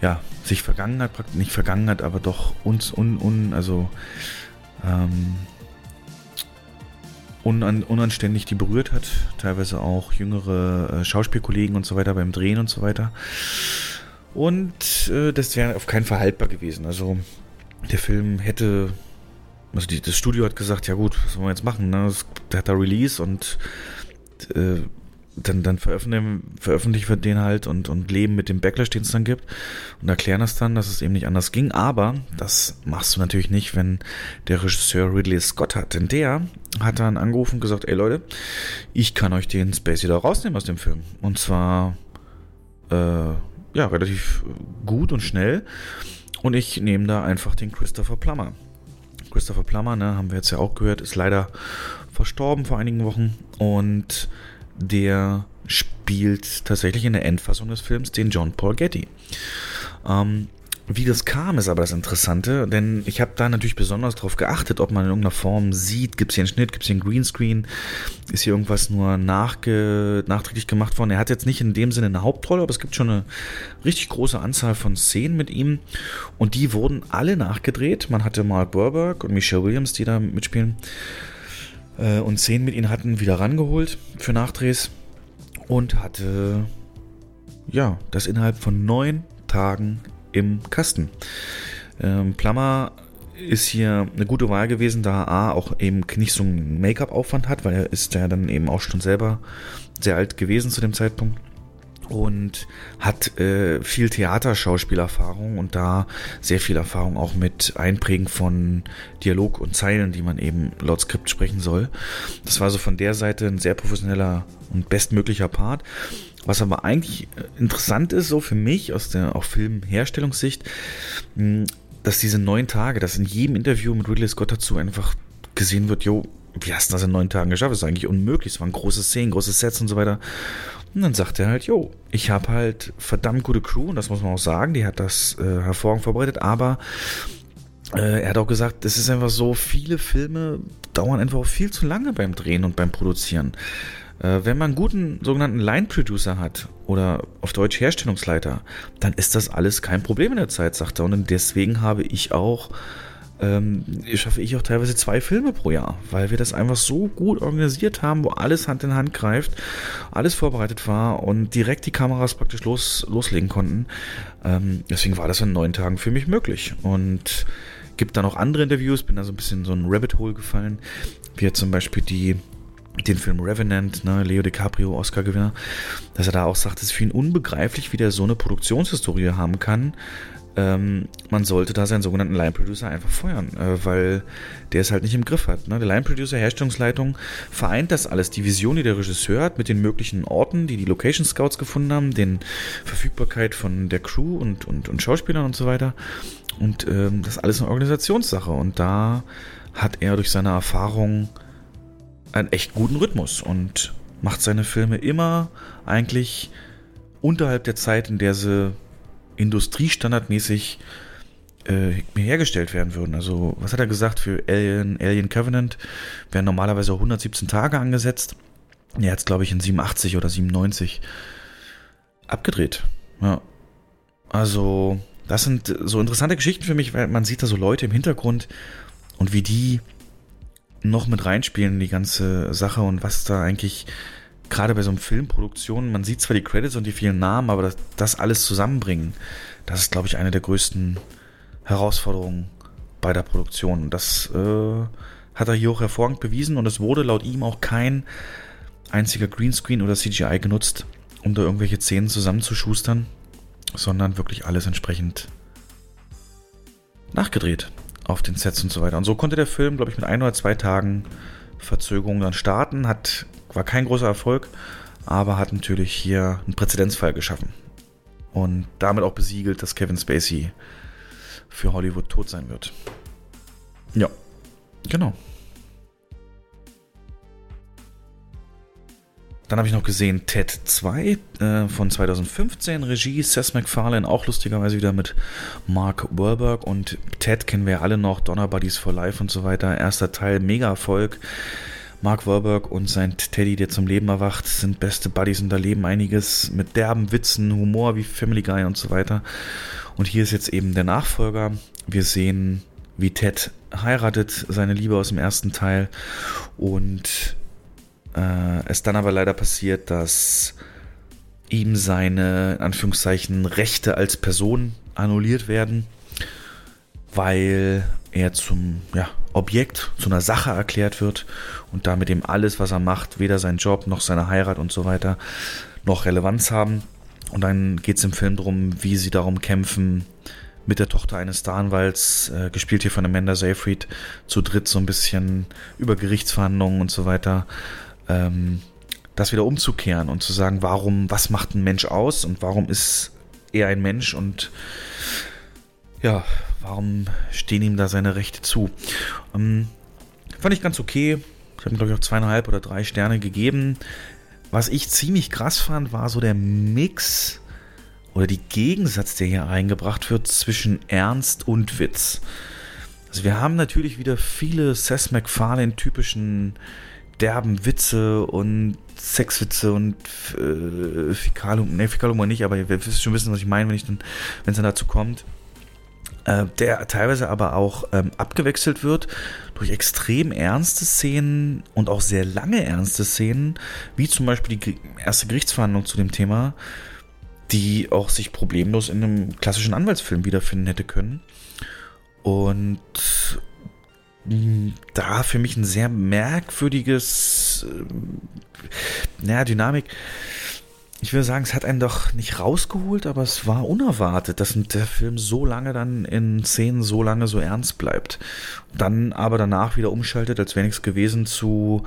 ja, sich vergangen hat, nicht vergangen hat, aber doch uns, un, un, also, ähm, unan, unanständig die berührt hat. Teilweise auch jüngere äh, Schauspielkollegen und so weiter beim Drehen und so weiter. Und äh, das wäre auf keinen Fall haltbar gewesen. Also der Film hätte, also die, das Studio hat gesagt, ja gut, was wollen wir jetzt machen? Ne? Der hat da Release und äh, dann, dann veröffentlichen, veröffentlichen wir den halt und, und leben mit dem Backlash, den es dann gibt und erklären das dann, dass es eben nicht anders ging. Aber das machst du natürlich nicht, wenn der Regisseur Ridley Scott hat. Denn der hat dann angerufen und gesagt, ey Leute, ich kann euch den Spacey da rausnehmen aus dem Film. Und zwar äh, ja, relativ gut und schnell. Und ich nehme da einfach den Christopher Plummer. Christopher Plummer, ne, haben wir jetzt ja auch gehört, ist leider verstorben vor einigen Wochen. Und der spielt tatsächlich in der Endfassung des Films den John Paul Getty. Ähm, wie das kam, ist aber das Interessante, denn ich habe da natürlich besonders darauf geachtet, ob man in irgendeiner Form sieht, gibt es hier einen Schnitt, gibt es hier einen Greenscreen, ist hier irgendwas nur nachge nachträglich gemacht worden. Er hat jetzt nicht in dem Sinne eine Hauptrolle, aber es gibt schon eine richtig große Anzahl von Szenen mit ihm und die wurden alle nachgedreht. Man hatte Mark Burberg und Michelle Williams, die da mitspielen äh, und Szenen mit ihnen hatten, wieder rangeholt für Nachdrehs und hatte ja das innerhalb von neun Tagen im Kasten. Ähm, Plummer ist hier eine gute Wahl gewesen, da A auch eben nicht so einen Make-up-Aufwand hat, weil er ist ja dann eben auch schon selber sehr alt gewesen zu dem Zeitpunkt und hat äh, viel Theaterschauspielerfahrung und da sehr viel Erfahrung auch mit Einprägen von Dialog und Zeilen, die man eben laut Skript sprechen soll. Das war so von der Seite ein sehr professioneller und bestmöglicher Part. Was aber eigentlich interessant ist, so für mich aus der auch Filmherstellungssicht, dass diese neun Tage, dass in jedem Interview mit Ridley Scott dazu einfach gesehen wird, jo, wie hast du das in neun Tagen geschafft? Das ist eigentlich unmöglich. Es waren große Szenen, große Sets und so weiter. Und dann sagt er halt, jo, ich habe halt verdammt gute Crew, und das muss man auch sagen, die hat das äh, hervorragend vorbereitet, aber äh, er hat auch gesagt, es ist einfach so, viele Filme dauern einfach auch viel zu lange beim Drehen und beim Produzieren. Äh, wenn man einen guten sogenannten Line-Producer hat oder auf Deutsch Herstellungsleiter, dann ist das alles kein Problem in der Zeit, sagt er. Und deswegen habe ich auch ähm, schaffe ich auch teilweise zwei Filme pro Jahr, weil wir das einfach so gut organisiert haben, wo alles Hand in Hand greift, alles vorbereitet war und direkt die Kameras praktisch los, loslegen konnten. Ähm, deswegen war das in neun Tagen für mich möglich. Und gibt dann auch andere Interviews, bin da so ein bisschen in so ein Rabbit Hole gefallen, wie zum Beispiel die den Film Revenant, ne, Leo DiCaprio, Oscar-Gewinner, dass er da auch sagt, es ist für ihn unbegreiflich, wie der so eine Produktionshistorie haben kann, ähm, man sollte da seinen sogenannten Line Producer einfach feuern, äh, weil der es halt nicht im Griff hat. Ne? Der Line Producer, Herstellungsleitung, vereint das alles. Die Vision, die der Regisseur hat, mit den möglichen Orten, die die Location Scouts gefunden haben, den Verfügbarkeit von der Crew und, und, und Schauspielern und so weiter. Und ähm, das ist alles eine Organisationssache. Und da hat er durch seine Erfahrung einen echt guten Rhythmus und macht seine Filme immer eigentlich unterhalb der Zeit, in der sie industriestandardmäßig äh, hergestellt werden würden. Also, was hat er gesagt für Alien, Alien Covenant? Wären normalerweise 117 Tage angesetzt. Er hat es, glaube ich, in 87 oder 97 abgedreht. Ja. Also, das sind so interessante Geschichten für mich, weil man sieht da so Leute im Hintergrund und wie die noch mit reinspielen in die ganze Sache und was da eigentlich gerade bei so einem Filmproduktion, man sieht zwar die Credits und die vielen Namen, aber das, das alles zusammenbringen, das ist, glaube ich, eine der größten Herausforderungen bei der Produktion. Das äh, hat er hier auch hervorragend bewiesen und es wurde laut ihm auch kein einziger Greenscreen oder CGI genutzt, um da irgendwelche Szenen zusammenzuschustern, sondern wirklich alles entsprechend nachgedreht auf den Sets und so weiter. Und so konnte der Film, glaube ich, mit ein oder zwei Tagen Verzögerung dann starten, hat war kein großer Erfolg, aber hat natürlich hier einen Präzedenzfall geschaffen. Und damit auch besiegelt, dass Kevin Spacey für Hollywood tot sein wird. Ja, genau. Dann habe ich noch gesehen Ted 2 äh, von 2015, Regie Seth MacFarlane, auch lustigerweise wieder mit Mark Wahlberg und Ted kennen wir alle noch, Donner Buddies for Life und so weiter. Erster Teil, mega Erfolg. Mark Wahlberg und sein Teddy, der zum Leben erwacht, sind beste Buddies und da leben einiges mit derben Witzen, Humor wie Family Guy und so weiter. Und hier ist jetzt eben der Nachfolger. Wir sehen, wie Ted heiratet, seine Liebe aus dem ersten Teil. Und äh, es dann aber leider passiert, dass ihm seine, in Anführungszeichen, Rechte als Person annulliert werden, weil er zum ja, Objekt, zu einer Sache erklärt wird und damit eben alles, was er macht, weder sein Job noch seine Heirat und so weiter, noch Relevanz haben. Und dann geht es im Film darum, wie sie darum kämpfen, mit der Tochter eines Staranwalts, äh, gespielt hier von Amanda Seyfried, zu dritt so ein bisschen über Gerichtsverhandlungen und so weiter, ähm, das wieder umzukehren und zu sagen, warum, was macht ein Mensch aus und warum ist er ein Mensch und ja, warum stehen ihm da seine Rechte zu? Ähm, fand ich ganz okay. Ich habe ihm, glaube ich, auch zweieinhalb oder drei Sterne gegeben. Was ich ziemlich krass fand, war so der Mix oder die Gegensatz, der hier eingebracht wird zwischen Ernst und Witz. Also wir haben natürlich wieder viele Seth MacFarlane-typischen derben Witze und Sexwitze und äh, Fäkalhumor, ne, Fäkalhumor nicht, aber ihr wisst schon wissen, was ich meine, wenn es dann dazu kommt äh, der teilweise aber auch ähm, abgewechselt wird durch extrem ernste Szenen und auch sehr lange ernste Szenen, wie zum Beispiel die erste Gerichtsverhandlung zu dem Thema, die auch sich problemlos in einem klassischen Anwaltsfilm wiederfinden hätte können. Und hm, da für mich ein sehr merkwürdiges, äh, naja, Dynamik ich würde sagen, es hat einen doch nicht rausgeholt, aber es war unerwartet, dass der Film so lange dann in Szenen so lange so ernst bleibt. Dann aber danach wieder umschaltet, als wäre nichts gewesen zu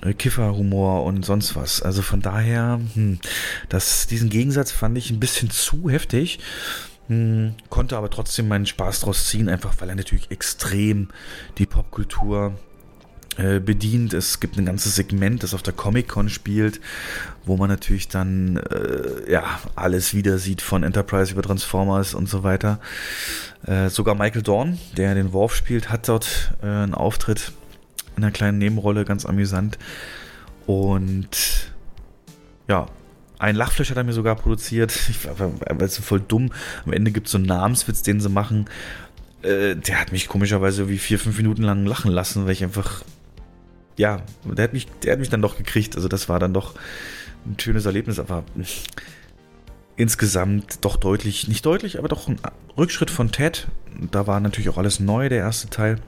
äh, Kifferhumor und sonst was. Also von daher, hm, das, diesen Gegensatz fand ich ein bisschen zu heftig. Hm, konnte aber trotzdem meinen Spaß draus ziehen, einfach weil er natürlich extrem die Popkultur bedient. Es gibt ein ganzes Segment, das auf der Comic-Con spielt, wo man natürlich dann äh, ja alles wieder sieht von Enterprise über Transformers und so weiter. Äh, sogar Michael Dorn, der den Worf spielt, hat dort äh, einen Auftritt in einer kleinen Nebenrolle, ganz amüsant. Und ja, ein Lachflash hat er mir sogar produziert. Ich war, war voll dumm. Am Ende gibt es so einen Namenswitz, den sie machen, äh, der hat mich komischerweise wie vier, fünf Minuten lang lachen lassen, weil ich einfach, ja, der hat mich, der hat mich dann doch gekriegt. Also das war dann doch ein schönes Erlebnis, aber insgesamt doch deutlich, nicht deutlich, aber doch ein Rückschritt von Ted. Da war natürlich auch alles neu, der erste Teil.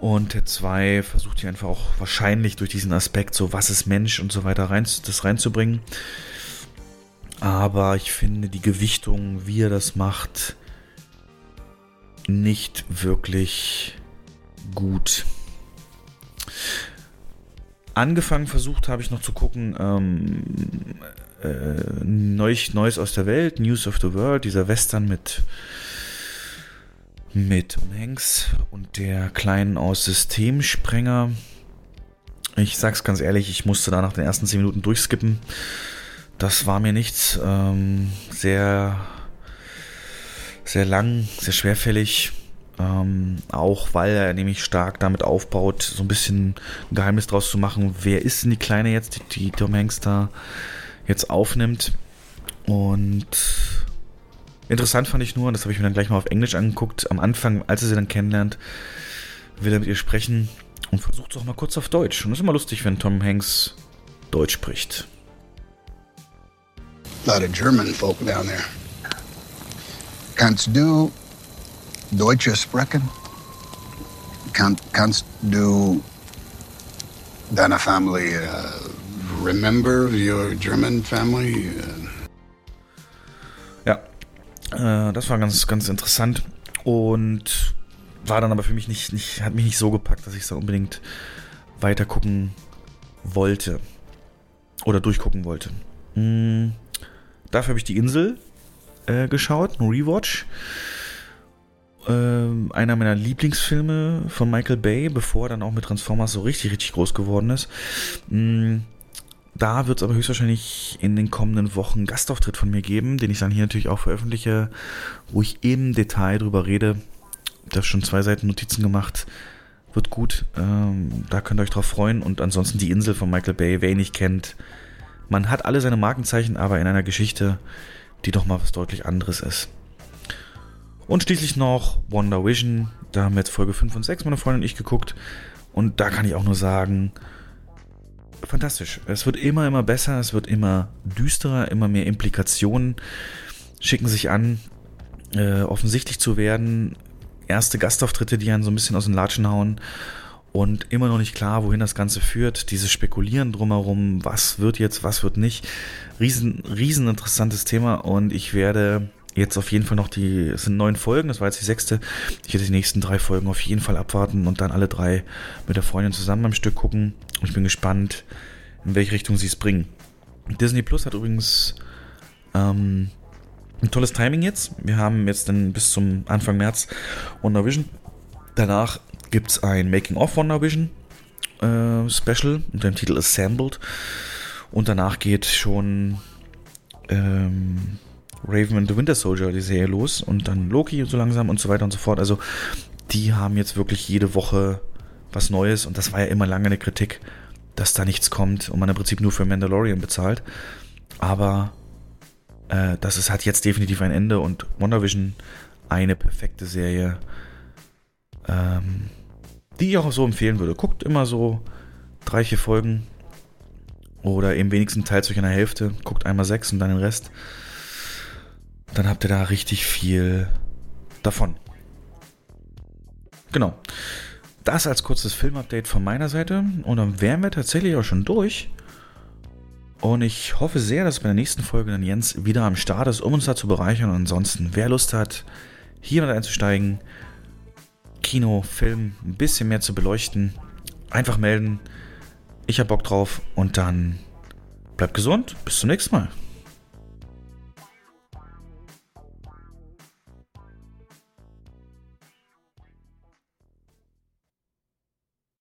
Und Ted 2 versucht hier einfach auch wahrscheinlich durch diesen Aspekt, so was ist Mensch und so weiter, rein, das reinzubringen. Aber ich finde die Gewichtung, wie er das macht, nicht wirklich gut. Angefangen versucht habe ich noch zu gucken, ähm, äh, Neues, Neues aus der Welt, News of the World, dieser Western mit mit Hanks und der Kleinen aus Systemsprenger. Ich sag's ganz ehrlich, ich musste da nach den ersten 10 Minuten durchskippen. Das war mir nichts. Ähm, sehr, sehr lang, sehr schwerfällig. Ähm, auch weil er nämlich stark damit aufbaut, so ein bisschen ein Geheimnis draus zu machen, wer ist denn die Kleine jetzt, die, die Tom Hanks da jetzt aufnimmt. Und interessant fand ich nur, und das habe ich mir dann gleich mal auf Englisch angeguckt, am Anfang, als er sie dann kennenlernt, will er mit ihr sprechen und versucht es auch mal kurz auf Deutsch. Und das ist immer lustig, wenn Tom Hanks Deutsch spricht. A lot of German folk down there. Kannst du Deutsch sprechen? Kann, kannst du deine Family uh, remember your German family? Ja, äh, das war ganz, ganz interessant und war dann aber für mich nicht, nicht hat mich nicht so gepackt, dass ich es da unbedingt weiter gucken wollte oder durchgucken wollte. Hm, dafür habe ich die Insel äh, geschaut, ein Rewatch. Äh, einer meiner Lieblingsfilme von Michael Bay, bevor er dann auch mit Transformers so richtig, richtig groß geworden ist. Hm, da wird es aber höchstwahrscheinlich in den kommenden Wochen einen Gastauftritt von mir geben, den ich dann hier natürlich auch veröffentliche, wo ich im Detail drüber rede. Ich habe schon zwei Seiten Notizen gemacht. Wird gut. Ähm, da könnt ihr euch drauf freuen. Und ansonsten die Insel von Michael Bay, wer ihn nicht kennt. Man hat alle seine Markenzeichen, aber in einer Geschichte, die doch mal was deutlich anderes ist. Und schließlich noch Wonder Vision. Da haben wir jetzt Folge 5 und 6, meine Freundin und ich, geguckt. Und da kann ich auch nur sagen, fantastisch. Es wird immer, immer besser, es wird immer düsterer, immer mehr Implikationen schicken sich an, äh, offensichtlich zu werden. Erste Gastauftritte, die einen so ein bisschen aus den Latschen hauen und immer noch nicht klar, wohin das Ganze führt. Dieses Spekulieren drumherum, was wird jetzt, was wird nicht. Riesen, riesen interessantes Thema und ich werde jetzt auf jeden Fall noch die, es sind neun Folgen, das war jetzt die sechste. Ich werde die nächsten drei Folgen auf jeden Fall abwarten und dann alle drei mit der Freundin zusammen am Stück gucken. Und ich bin gespannt, in welche Richtung sie es bringen. Disney Plus hat übrigens ähm, ein tolles Timing jetzt. Wir haben jetzt dann bis zum Anfang März Wonder Vision. Danach gibt es ein Making-of Wonder Vision äh, Special unter dem Titel Assembled. Und danach geht schon ähm, Raven and the Winter Soldier, die Serie, los und dann Loki so langsam und so weiter und so fort. Also die haben jetzt wirklich jede Woche was Neues und das war ja immer lange eine Kritik, dass da nichts kommt und man im Prinzip nur für Mandalorian bezahlt. Aber äh, das ist, hat jetzt definitiv ein Ende und WandaVision eine perfekte Serie, ähm, die ich auch so empfehlen würde. Guckt immer so drei, vier Folgen oder im wenigsten teilt euch in der Hälfte, guckt einmal sechs und dann den Rest dann habt ihr da richtig viel davon. Genau. Das als kurzes Filmupdate von meiner Seite. Und dann wären wir tatsächlich auch schon durch. Und ich hoffe sehr, dass bei der nächsten Folge dann Jens wieder am Start ist, um uns da zu bereichern. Und ansonsten, wer Lust hat, hier mit einzusteigen, Kino, Film ein bisschen mehr zu beleuchten, einfach melden. Ich hab Bock drauf und dann bleibt gesund. Bis zum nächsten Mal.